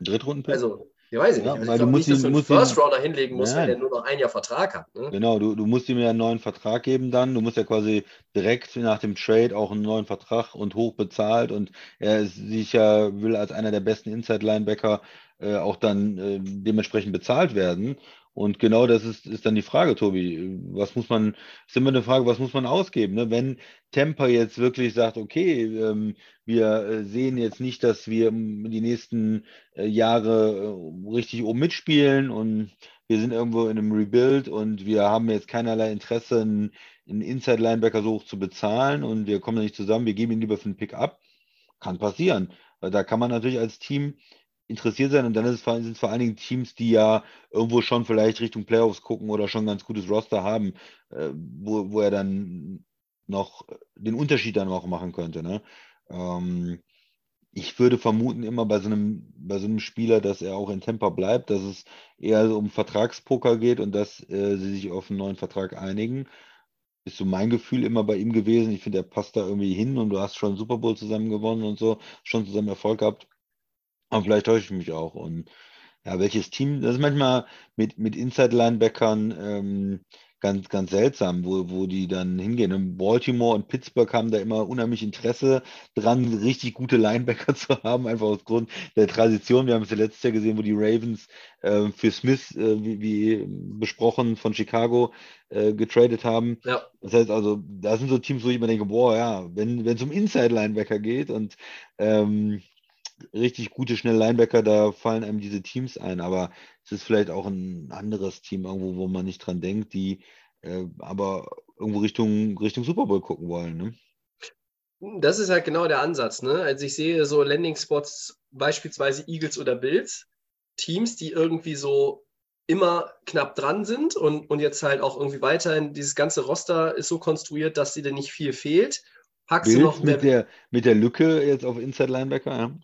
B: Drittrunden-Pick?
A: Also, ja, weiß ich
B: Ja,
A: nicht. Also
B: weil
A: ich
B: du musst
A: nicht, dass du
B: ihn-
A: einen
B: musst ihn-
A: First Rounder hinlegen musst,
B: Nein.
A: wenn der nur noch ein Jahr Vertrag hat. Ne?
B: Genau, du, du musst ihm ja einen neuen Vertrag geben dann. Du musst ja quasi direkt nach dem Trade auch einen neuen Vertrag und hoch bezahlt. Und er ist sicher, will als einer der besten Inside-Linebacker äh, auch dann äh, dementsprechend bezahlt werden. Und genau das ist, ist dann die Frage, Tobi. Was muss man, ist immer eine Frage, was muss man ausgeben? Ne? Wenn Tampa jetzt wirklich sagt, okay, ähm, wir äh, sehen jetzt nicht, dass wir die nächsten äh, Jahre äh, richtig oben mitspielen und wir sind irgendwo in einem Rebuild und wir haben jetzt keinerlei Interesse, einen, einen Inside-Linebacker so hoch zu bezahlen und wir kommen nicht zusammen, wir geben ihn lieber für einen Pick ab. Kann passieren. Da kann man natürlich als Team interessiert sein und dann sind es vor allen Dingen Teams, die ja irgendwo schon vielleicht Richtung Playoffs gucken oder schon ein ganz gutes Roster haben, äh, wo, wo er dann noch den Unterschied dann auch machen könnte. Ne? Ähm, ich würde vermuten, immer bei so einem, bei so einem Spieler, dass er auch in Tampa bleibt, dass es eher so um Vertragspoker geht und dass äh, sie sich auf einen neuen Vertrag einigen. Ist so mein Gefühl immer bei ihm gewesen. Ich finde, er passt da irgendwie hin und du hast schon Super Bowl zusammen gewonnen und so, schon zusammen Erfolg gehabt. Aber vielleicht täusche ich mich auch. Und ja, welches Team, das ist manchmal mit, mit Inside-Linebackern ähm, ganz, ganz seltsam, wo, wo die dann hingehen. Und Baltimore und Pittsburgh haben da immer unheimlich Interesse dran, richtig gute Linebacker zu haben, einfach aus Grund der Tradition. Wir haben es ja letztes Jahr gesehen, wo die Ravens äh, für Smith, äh, wie, wie besprochen, von Chicago äh, getradet haben.
A: Ja.
B: Das heißt also, da sind so Teams, wo ich immer denke, boah, ja, wenn wenn es um Inside-Linebacker geht und ähm, richtig gute, schnelle Linebacker, da fallen einem diese Teams ein, aber es ist vielleicht auch ein anderes Team irgendwo, wo man nicht dran denkt, die äh, aber irgendwo Richtung, Richtung Super Bowl gucken wollen. Ne?
A: Das ist halt genau der Ansatz. Ne? Also ich sehe so Landing-Spots, beispielsweise Eagles oder Bills, Teams, die irgendwie so immer knapp dran sind und, und jetzt halt auch irgendwie weiterhin, dieses ganze Roster ist so konstruiert, dass dir da nicht viel fehlt. Packst du noch
B: Bills mit der, mit der Lücke jetzt auf Inside Linebacker, ja.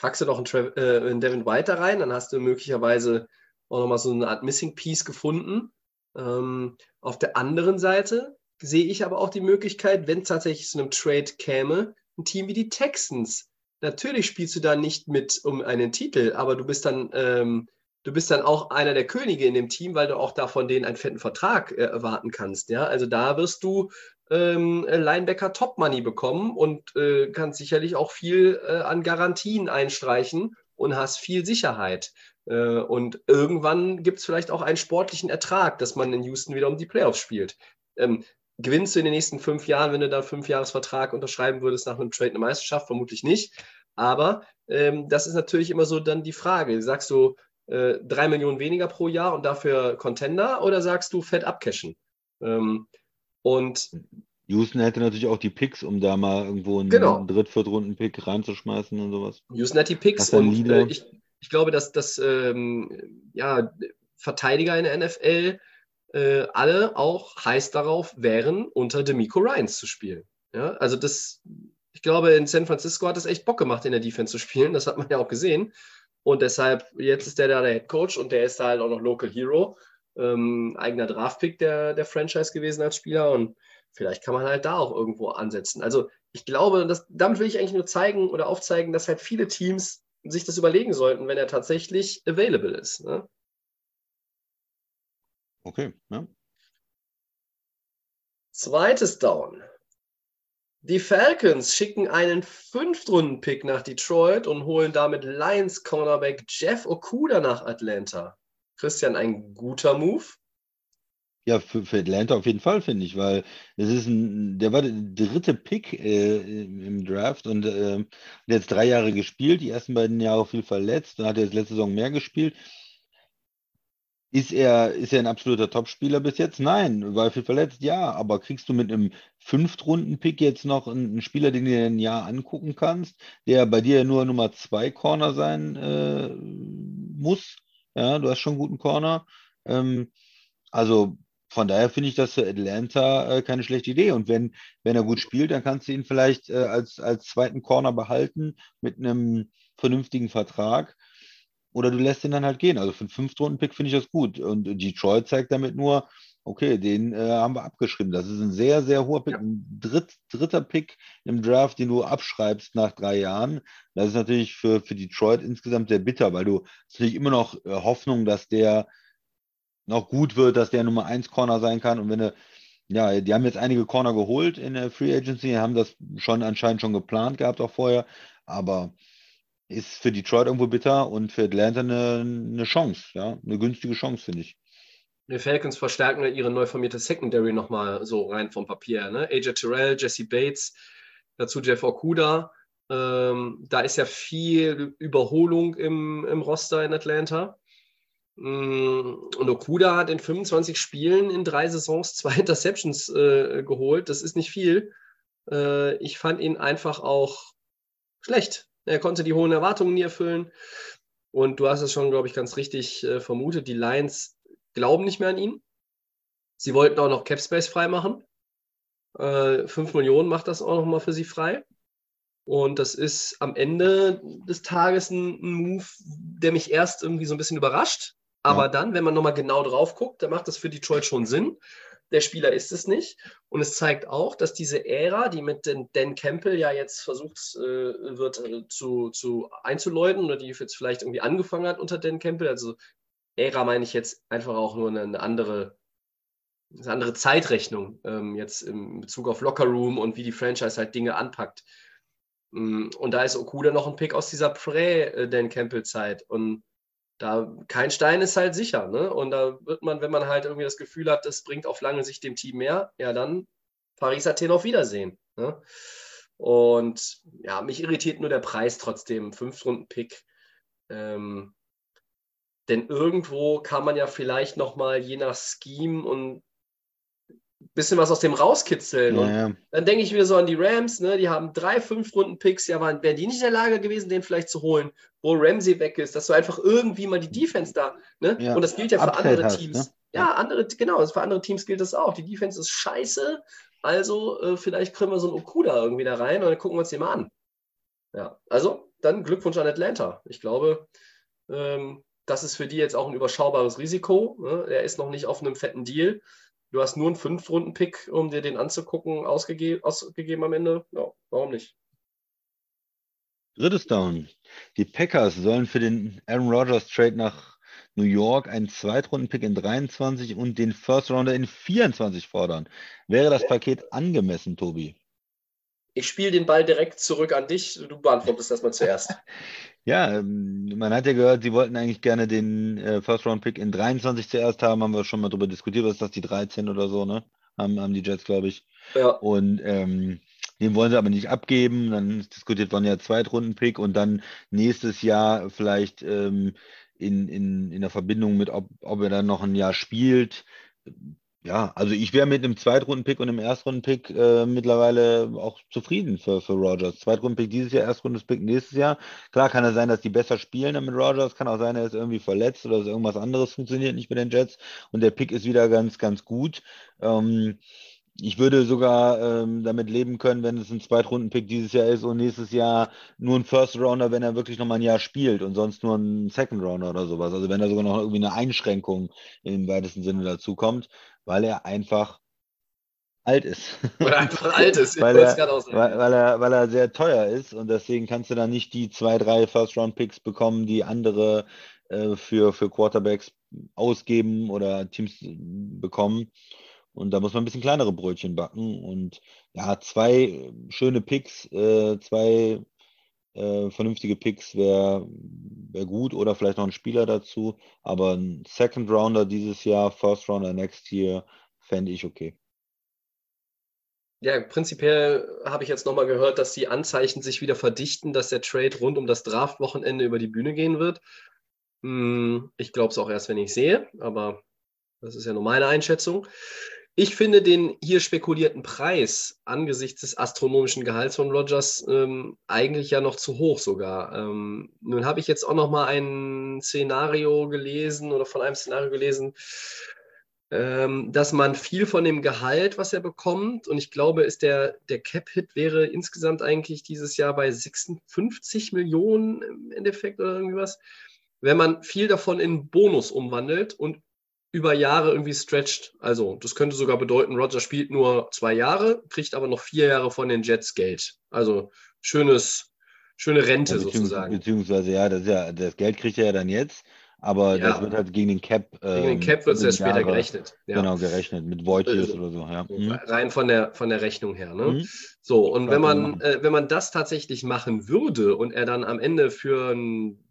A: Packst du noch einen, Trav äh, einen Devin White rein, dann hast du möglicherweise auch nochmal so eine Art Missing Piece gefunden. Ähm, auf der anderen Seite sehe ich aber auch die Möglichkeit, wenn es tatsächlich zu einem Trade käme, ein Team wie die Texans. Natürlich spielst du da nicht mit um einen Titel, aber du bist dann ähm, du bist dann auch einer der Könige in dem Team, weil du auch da von denen einen fetten Vertrag äh, erwarten kannst. Ja, also da wirst du ähm, Linebacker Top Money bekommen und äh, kannst sicherlich auch viel äh, an Garantien einstreichen und hast viel Sicherheit. Äh, und irgendwann gibt es vielleicht auch einen sportlichen Ertrag, dass man in Houston wieder um die Playoffs spielt. Ähm, gewinnst du in den nächsten fünf Jahren, wenn du da einen Fünfjahresvertrag unterschreiben würdest nach einem Trade eine Meisterschaft? Vermutlich nicht. Aber ähm, das ist natürlich immer so dann die Frage. Sagst du äh, drei Millionen weniger pro Jahr und dafür Contender oder sagst du fett abcashen? Ähm, und
B: Houston hätte natürlich auch die Picks, um da mal irgendwo einen
A: Genau.
B: Dritt-, Viertrunden-Pick reinzuschmeißen und sowas.
A: Houston hat die Picks
B: einen
A: und äh, ich, ich glaube, dass, dass ähm, ja, Verteidiger in der NFL äh, alle auch heiß darauf wären, unter Demico Ryans zu spielen. Ja, also das, ich glaube, in San Francisco hat es echt Bock gemacht, in der Defense zu spielen. Das hat man ja auch gesehen. Und deshalb, jetzt ist der da der Head Coach und der ist da halt auch noch Local Hero. Ähm, eigener Draftpick der, der Franchise gewesen als Spieler. Und vielleicht kann man halt da auch irgendwo ansetzen. Also ich glaube, das, damit will ich eigentlich nur zeigen oder aufzeigen, dass halt viele Teams sich das überlegen sollten, wenn er tatsächlich available ist. Ne?
B: Okay, ja.
A: Zweites Down. Die Falcons schicken einen Fünftrunden-Pick nach Detroit und holen damit Lions Cornerback Jeff Okuda nach Atlanta. Christian, ein guter Move.
B: Ja, für, für Atlanta auf jeden Fall, finde ich, weil es ist ein, der war der dritte Pick äh, im Draft und äh, hat jetzt drei Jahre gespielt, die ersten beiden Jahre viel verletzt, dann hat er jetzt letzte Saison mehr gespielt. Ist er, ist er ein absoluter Topspieler bis jetzt? Nein. War viel verletzt? Ja. Aber kriegst du mit einem Fünftrunden-Pick jetzt noch einen, einen Spieler, den du dir ein Jahr angucken kannst, der bei dir nur Nummer zwei Corner sein äh, muss? Ja, du hast schon einen guten Corner. Ähm, also von daher finde ich das für Atlanta äh, keine schlechte Idee. Und wenn, wenn er gut spielt, dann kannst du ihn vielleicht äh, als, als zweiten Corner behalten mit einem vernünftigen Vertrag. Oder du lässt ihn dann halt gehen. Also für einen Fünftrunden-Pick finde ich das gut. Und Detroit zeigt damit nur, okay, den äh, haben wir abgeschrieben. Das ist ein sehr, sehr hoher Pick.
A: Ja.
B: Ein dritt, dritter Pick im Draft, den du abschreibst nach drei Jahren. Das ist natürlich für, für Detroit insgesamt sehr bitter, weil du natürlich immer noch äh, Hoffnung, dass der noch gut wird, dass der Nummer 1 Corner sein kann. Und wenn er, ja, die haben jetzt einige Corner geholt in der Free Agency, haben das schon anscheinend schon geplant gehabt auch vorher, aber ist für Detroit irgendwo bitter und für Atlanta eine, eine Chance, ja, eine günstige Chance, finde ich.
A: Die Falcons verstärken ihre neu formierte Secondary nochmal so rein vom Papier. Ne? AJ Terrell, Jesse Bates, dazu Jeff Okuda. Ähm, da ist ja viel Überholung im, im Roster in Atlanta. Mm, Und Okuda hat in 25 Spielen in drei Saisons zwei Interceptions äh, geholt. Das ist nicht viel. Äh, ich fand ihn einfach auch schlecht. Er konnte die hohen Erwartungen nie erfüllen. Und du hast es schon, glaube ich, ganz richtig äh, vermutet. Die Lions glauben nicht mehr an ihn. Sie wollten auch noch Capspace freimachen. Äh, 5 Millionen macht das auch nochmal für sie frei. Und das ist am Ende des Tages ein, ein Move, der mich erst irgendwie so ein bisschen überrascht. Aber
B: Ja.
A: dann, wenn man nochmal genau drauf guckt, dann macht das für Detroit schon Sinn. Der Spieler ist es nicht. Und es zeigt auch, dass diese Ära, die mit den Dan Campbell ja jetzt versucht äh, wird äh, zu, zu einzuläuten oder die jetzt vielleicht irgendwie angefangen hat unter Dan Campbell, also Ära meine ich jetzt einfach auch nur eine, andere, eine andere Zeitrechnung ähm, jetzt im Bezug auf Lockerroom und wie die Franchise halt Dinge anpackt. Mm, Und da ist Okuda noch ein Pick aus dieser Prä-Dan Campbell-Zeit. Und da kein Stein ist halt sicher. Ne? Und da wird man, wenn man halt irgendwie das Gefühl hat, das bringt auf lange Sicht dem Team mehr, ja, dann Paris Athen auf Wiedersehen. Ne? Und ja, mich irritiert nur der Preis trotzdem. Fünf-Runden-Pick. Ähm, denn irgendwo kann man ja vielleicht nochmal je nach Scheme und bisschen was aus dem rauskitzeln. Und
B: Ja, ja.
A: dann denke ich wieder so an die Rams, ne? die haben drei Fünf-Runden-Picks, ja, waren, wären die nicht in der Lage gewesen, den vielleicht zu holen, wo Ramsey weg ist, dass du einfach irgendwie mal die Defense da, ne?
B: Ja.
A: Und das gilt ja für
B: Upside
A: andere
B: hast,
A: Teams.
B: ne?
A: Ja, andere, genau, für andere Teams gilt das auch. Die Defense ist scheiße, also äh, vielleicht kriegen wir so einen Okuda irgendwie da rein und dann gucken wir uns den mal an. Ja, also dann Glückwunsch an Atlanta. Ich glaube, ähm, das ist für die jetzt auch ein überschaubares Risiko. Ne? Er ist noch nicht auf einem fetten Deal. Du hast nur einen Fünf-Runden-Pick, um dir den anzugucken, ausgege ausgegeben am Ende. Ja, warum nicht?
B: Drittes Down. Die Packers sollen für den Aaron Rodgers Trade nach New York einen Zweitrunden-Pick in 23 und den First Rounder in 24 fordern. Wäre das Paket angemessen, Tobi?
A: Ich spiele den Ball direkt zurück an dich. Du beantwortest das mal zuerst.
B: ja, ähm, man hat ja gehört, sie wollten eigentlich gerne den äh, First-Round-Pick in 23 zuerst haben. Haben wir schon mal darüber diskutiert. Was ist das, die 13 oder so, ne? Haben, haben die Jets, glaube ich.
A: Ja.
B: Und ähm, den wollen sie aber nicht abgeben. Dann diskutiert man ja Zweitrunden-Pick und dann nächstes Jahr vielleicht ähm, in, in, in der Verbindung mit, ob, ob er dann noch ein Jahr spielt. Ja, also ich wäre mit einem Zweitrunden-Pick und einem Erstrunden-Pick äh, mittlerweile auch zufrieden für, für Rogers. Zweitrunden-Pick dieses Jahr, Erstrunden-Pick nächstes Jahr. Klar kann es sein, dass die besser spielen mit Rogers. Kann auch sein, er ist irgendwie verletzt oder dass irgendwas anderes funktioniert nicht mit den Jets. Und der Pick ist wieder ganz, ganz gut. Ähm, ich würde sogar ähm, damit leben können, wenn es ein Zweitrunden-Pick dieses Jahr ist und nächstes Jahr nur ein First-Rounder, wenn er wirklich nochmal ein Jahr spielt und sonst nur ein Second-Rounder oder sowas. Also wenn da sogar noch irgendwie eine Einschränkung im weitesten Sinne dazu kommt, weil er einfach alt ist.
A: Weil er einfach alt ist,
B: weil, er, weil, weil, er, weil er sehr teuer ist und deswegen kannst du dann nicht die zwei, drei First-Round-Picks bekommen, die andere äh, für, für Quarterbacks ausgeben oder Teams bekommen. Und da muss man ein bisschen kleinere Brötchen backen. Und ja, zwei schöne Picks, äh, zwei äh, vernünftige Picks wäre wär gut oder vielleicht noch ein Spieler dazu. Aber ein Second Rounder dieses Jahr, First Rounder next year, fände ich okay.
A: Ja, prinzipiell habe ich jetzt nochmal gehört, dass die Anzeichen sich wieder verdichten, dass der Trade rund um das Draft-Wochenende über die Bühne gehen wird. Hm, ich glaube es auch erst, wenn ich sehe, aber das ist ja nur meine Einschätzung. Ich finde den hier spekulierten Preis angesichts des astronomischen Gehalts von Rogers ähm, eigentlich ja noch zu hoch sogar. Ähm, nun habe ich jetzt auch noch mal ein Szenario gelesen oder von einem Szenario gelesen, ähm, dass man viel von dem Gehalt, was er bekommt, und ich glaube, ist der, der Cap-Hit wäre insgesamt eigentlich dieses Jahr bei 56 Millionen im Endeffekt oder irgendwas, wenn man viel davon in Bonus umwandelt und über Jahre irgendwie stretcht. Also, das könnte sogar bedeuten, Roger spielt nur zwei Jahre, kriegt aber noch vier Jahre von den Jets Geld. Also, schönes, schöne Rente ja,
B: beziehungsweise,
A: sozusagen.
B: Beziehungsweise, ja das, ja, das Geld kriegt er ja dann jetzt, aber ja. das wird halt gegen den Cap.
A: Ähm, gegen den Cap wird es ja später gerechnet.
B: Ja. Genau, gerechnet, mit Voitius also, oder so. Ja.
A: Mhm. Rein von der, von der Rechnung her. Ne? Mhm. So, und wenn man, äh, wenn man das tatsächlich machen würde und er dann am Ende für ein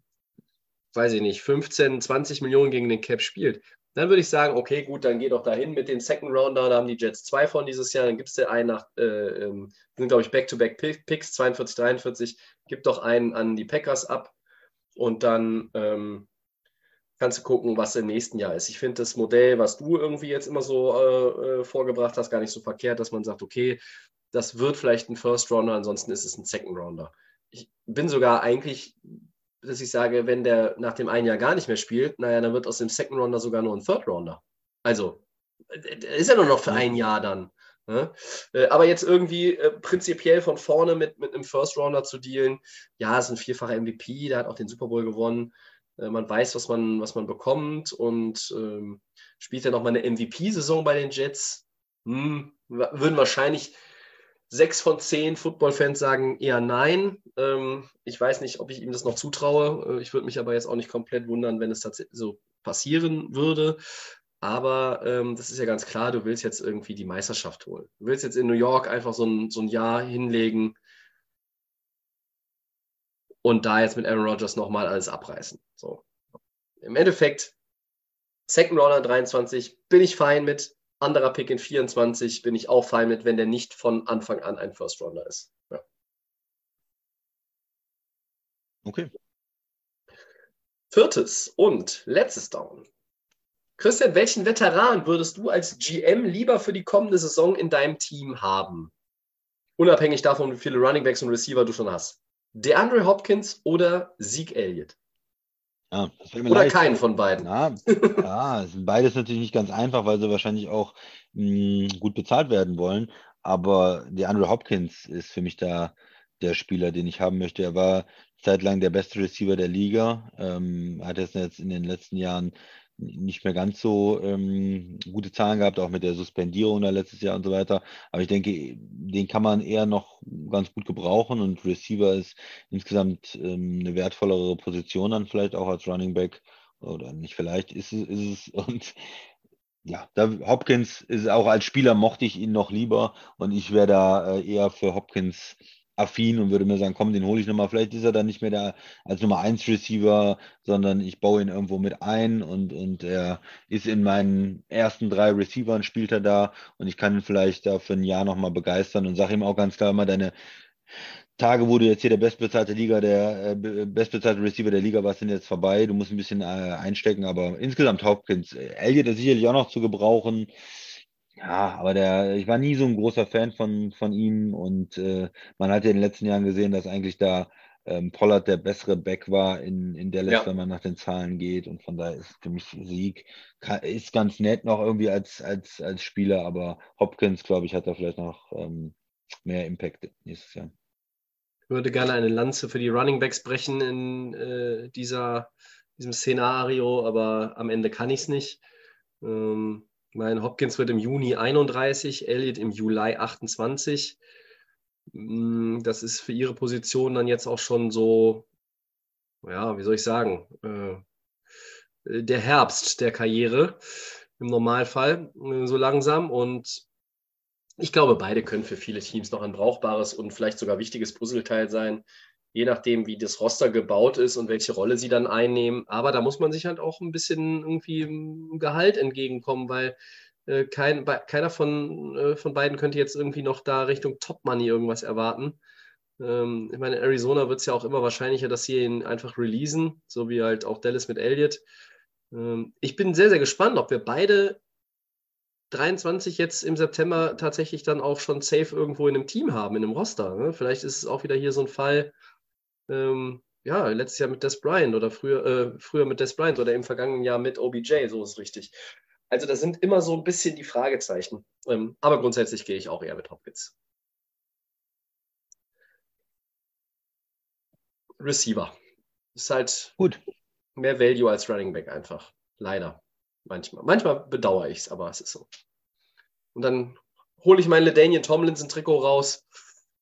A: weiß ich nicht, 15, 20 Millionen gegen den Cap spielt, dann würde ich sagen, okay, gut, dann geh doch dahin mit den Second Rounder. Da haben die Jets zwei von dieses Jahr. Dann gibt es den einen nach, äh, ähm, sind glaube ich Back-to-Back-Picks, 42, 43. Gib doch einen an die Packers ab. Und dann ähm, kannst du gucken, was im nächsten Jahr ist. Ich finde das Modell, was du irgendwie jetzt immer so äh, äh, vorgebracht hast, gar nicht so verkehrt, dass man sagt, okay, das wird vielleicht ein First Rounder, ansonsten ist es ein Second Rounder. Ich bin sogar eigentlich dass ich sage, wenn der nach dem einen Jahr gar nicht mehr spielt, naja, dann wird aus dem Second Rounder sogar nur ein Third Rounder. Also, ist ja nur noch für ein Jahr dann. Ne? Äh, aber jetzt irgendwie äh, prinzipiell von vorne mit, mit einem First Rounder zu dealen, ja, ist ein vierfacher MVP, der hat auch den Super Bowl gewonnen. Äh, man weiß, was man, was man bekommt und ähm, spielt ja nochmal eine MVP-Saison bei den Jets. Hm, würden wahrscheinlich Sechs von zehn Football-Fans sagen eher nein. Ähm, ich weiß nicht, ob ich ihm das noch zutraue. Äh, ich würde mich aber jetzt auch nicht komplett wundern, wenn es tatsächlich so passieren würde. Aber ähm, das ist ja ganz klar, du willst jetzt irgendwie die Meisterschaft holen. Du willst jetzt in New York einfach so ein, so ein Jahr hinlegen und da jetzt mit Aaron Rodgers nochmal alles abreißen. So. Im Endeffekt, Second Runner 23 bin ich fein mit. Anderer Pick in 24 bin ich auch fein mit, wenn der nicht von Anfang an ein First Rounder ist. Ja.
B: Okay.
A: Viertes und letztes Down. Christian, welchen Veteran würdest du als GM lieber für die kommende Saison in deinem Team haben? Unabhängig davon, wie viele Runningbacks und Receiver du schon hast. DeAndre Hopkins oder Zeke Elliott?
B: Ja,
A: Oder leicht. keinen von beiden.
B: Ja, ja, beides natürlich nicht ganz einfach, weil sie wahrscheinlich auch mh, hm, gut bezahlt werden wollen. Aber der Andrew Hopkins ist für mich da der Spieler, den ich haben möchte. Er war zeitlang der beste Receiver der Liga. Ähm, hat jetzt in den letzten Jahren nicht mehr ganz so ähm, gute Zahlen gehabt, auch mit der Suspendierung da letztes Jahr und so weiter. Aber ich denke, den kann man eher noch ganz gut gebrauchen und Receiver ist insgesamt ähm, eine wertvollere Position dann vielleicht auch als Running Back. Oder nicht vielleicht, ist es, ist es. Und ja, da, Hopkins ist auch als Spieler mochte ich ihn noch lieber und ich wäre da äh, eher für Hopkins affin und würde mir sagen, komm, den hole ich nochmal. Vielleicht ist er dann nicht mehr der als Nummer 1 Receiver, sondern ich baue ihn irgendwo mit ein und, und er ist in meinen ersten drei Receivern, spielt er da und ich kann ihn vielleicht da für ein Jahr nochmal begeistern und sage ihm auch ganz klar immer, deine Tage, wo du jetzt hier der bestbezahlte Liga, der äh, bestbezahlte Receiver der Liga warst, sind jetzt vorbei. Du musst ein bisschen äh, einstecken, aber insgesamt Hopkins. Elliott ist sicherlich auch noch zu gebrauchen. Ja, aber der, ich war nie so ein großer Fan von, von ihm und äh, man hat ja in den letzten Jahren gesehen, dass eigentlich da ähm, Pollard der bessere Back war in, in Dallas, ja. wenn man nach den Zahlen geht und von daher ist für mich Sieg kann, ist ganz nett noch irgendwie als, als, als Spieler, aber Hopkins, glaube ich, hat da vielleicht noch ähm, mehr Impact nächstes Jahr.
A: Ich würde gerne eine Lanze für die Running Backs brechen in äh, dieser, diesem Szenario, aber am Ende kann ich es nicht. Ähm, mein Hopkins wird im Juni 31, Elliott im Juli 28. Mm, das ist für ihre Position dann jetzt auch schon so, ja, wie soll ich sagen, äh, der Herbst der Karriere im Normalfall, äh, so langsam. Und ich glaube, beide können für viele Teams noch ein brauchbares und vielleicht sogar wichtiges Puzzleteil sein je nachdem, wie das Roster gebaut ist und welche Rolle sie dann einnehmen. Aber da muss man sich halt auch ein bisschen irgendwie im Gehalt entgegenkommen, weil äh, kein, bei, keiner von, äh, von beiden könnte jetzt irgendwie noch da Richtung Top Money irgendwas erwarten. Ähm, ich meine, in Arizona wird es ja auch immer wahrscheinlicher, dass sie ihn einfach releasen, so wie halt auch Dallas mit Elliott. Ähm, ich bin sehr, sehr gespannt, ob wir beide 23 jetzt im September tatsächlich dann auch schon safe irgendwo in einem Team haben, in einem Roster. Ne? Vielleicht ist es auch wieder hier so ein Fall, ähm, ja, letztes Jahr mit Des Bryant oder früher, äh, früher mit Des Bryant oder im vergangenen Jahr mit OBJ, so ist richtig. Also das sind immer so ein bisschen die Fragezeichen. Ähm, aber grundsätzlich gehe ich auch eher mit Hopkins. Receiver. Ist halt
B: Gut.
A: mehr Value als Running Back einfach. Leider. Manchmal. Manchmal bedauere ich es, aber es ist so. Und dann hole ich mein LeDanian Tomlinson-Trikot raus,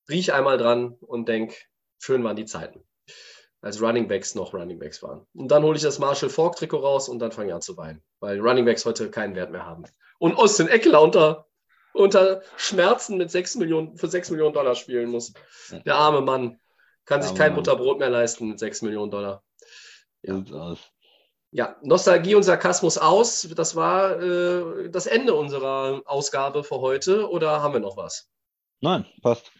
A: rieche einmal dran und denke, schön waren die Zeiten. Als Running Backs noch Running Backs waren. Und dann hole ich das Marshall Falk Trikot raus und dann fange ich an zu weinen, weil Running Backs heute keinen Wert mehr haben. Und Austin Eckler unter, unter Schmerzen mit 6 Millionen, für 6 Millionen Dollar spielen muss. Der arme Mann kann sich kein Mann. Butterbrot mehr leisten mit 6 Millionen Dollar. Ja. ja, Nostalgie und Sarkasmus aus. Das war äh, das Ende unserer Ausgabe für heute. Oder haben wir noch was?
B: Nein, passt.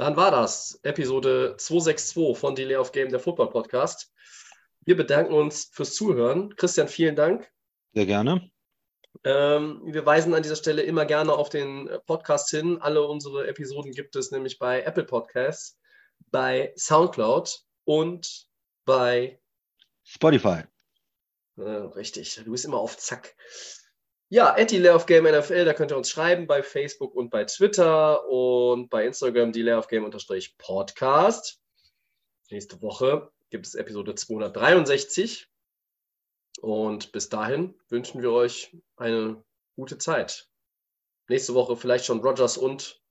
A: Dann war das Episode 262 von Delay of Game, der Football Podcast. Wir bedanken uns fürs Zuhören. Christian, vielen Dank.
B: Sehr gerne.
A: Ähm, wir weisen an dieser Stelle immer gerne auf den Podcast hin. Alle unsere Episoden gibt es nämlich bei Apple Podcasts, bei SoundCloud und bei
B: Spotify.
A: Äh, richtig, du bist immer auf Zack. Ja, at of Game NFL, da könnt ihr uns schreiben bei Facebook und bei Twitter und bei Instagram Delay of Game Podcast. Nächste Woche gibt es Episode 263. Und bis dahin wünschen wir euch eine gute Zeit. Nächste Woche vielleicht schon Rogers und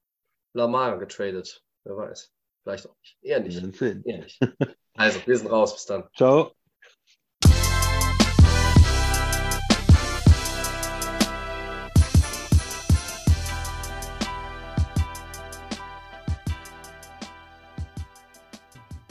A: Lamar getradet. Wer weiß. Vielleicht auch nicht. Eher nicht. Eher nicht. Also, wir sind raus. Bis dann.
B: Ciao.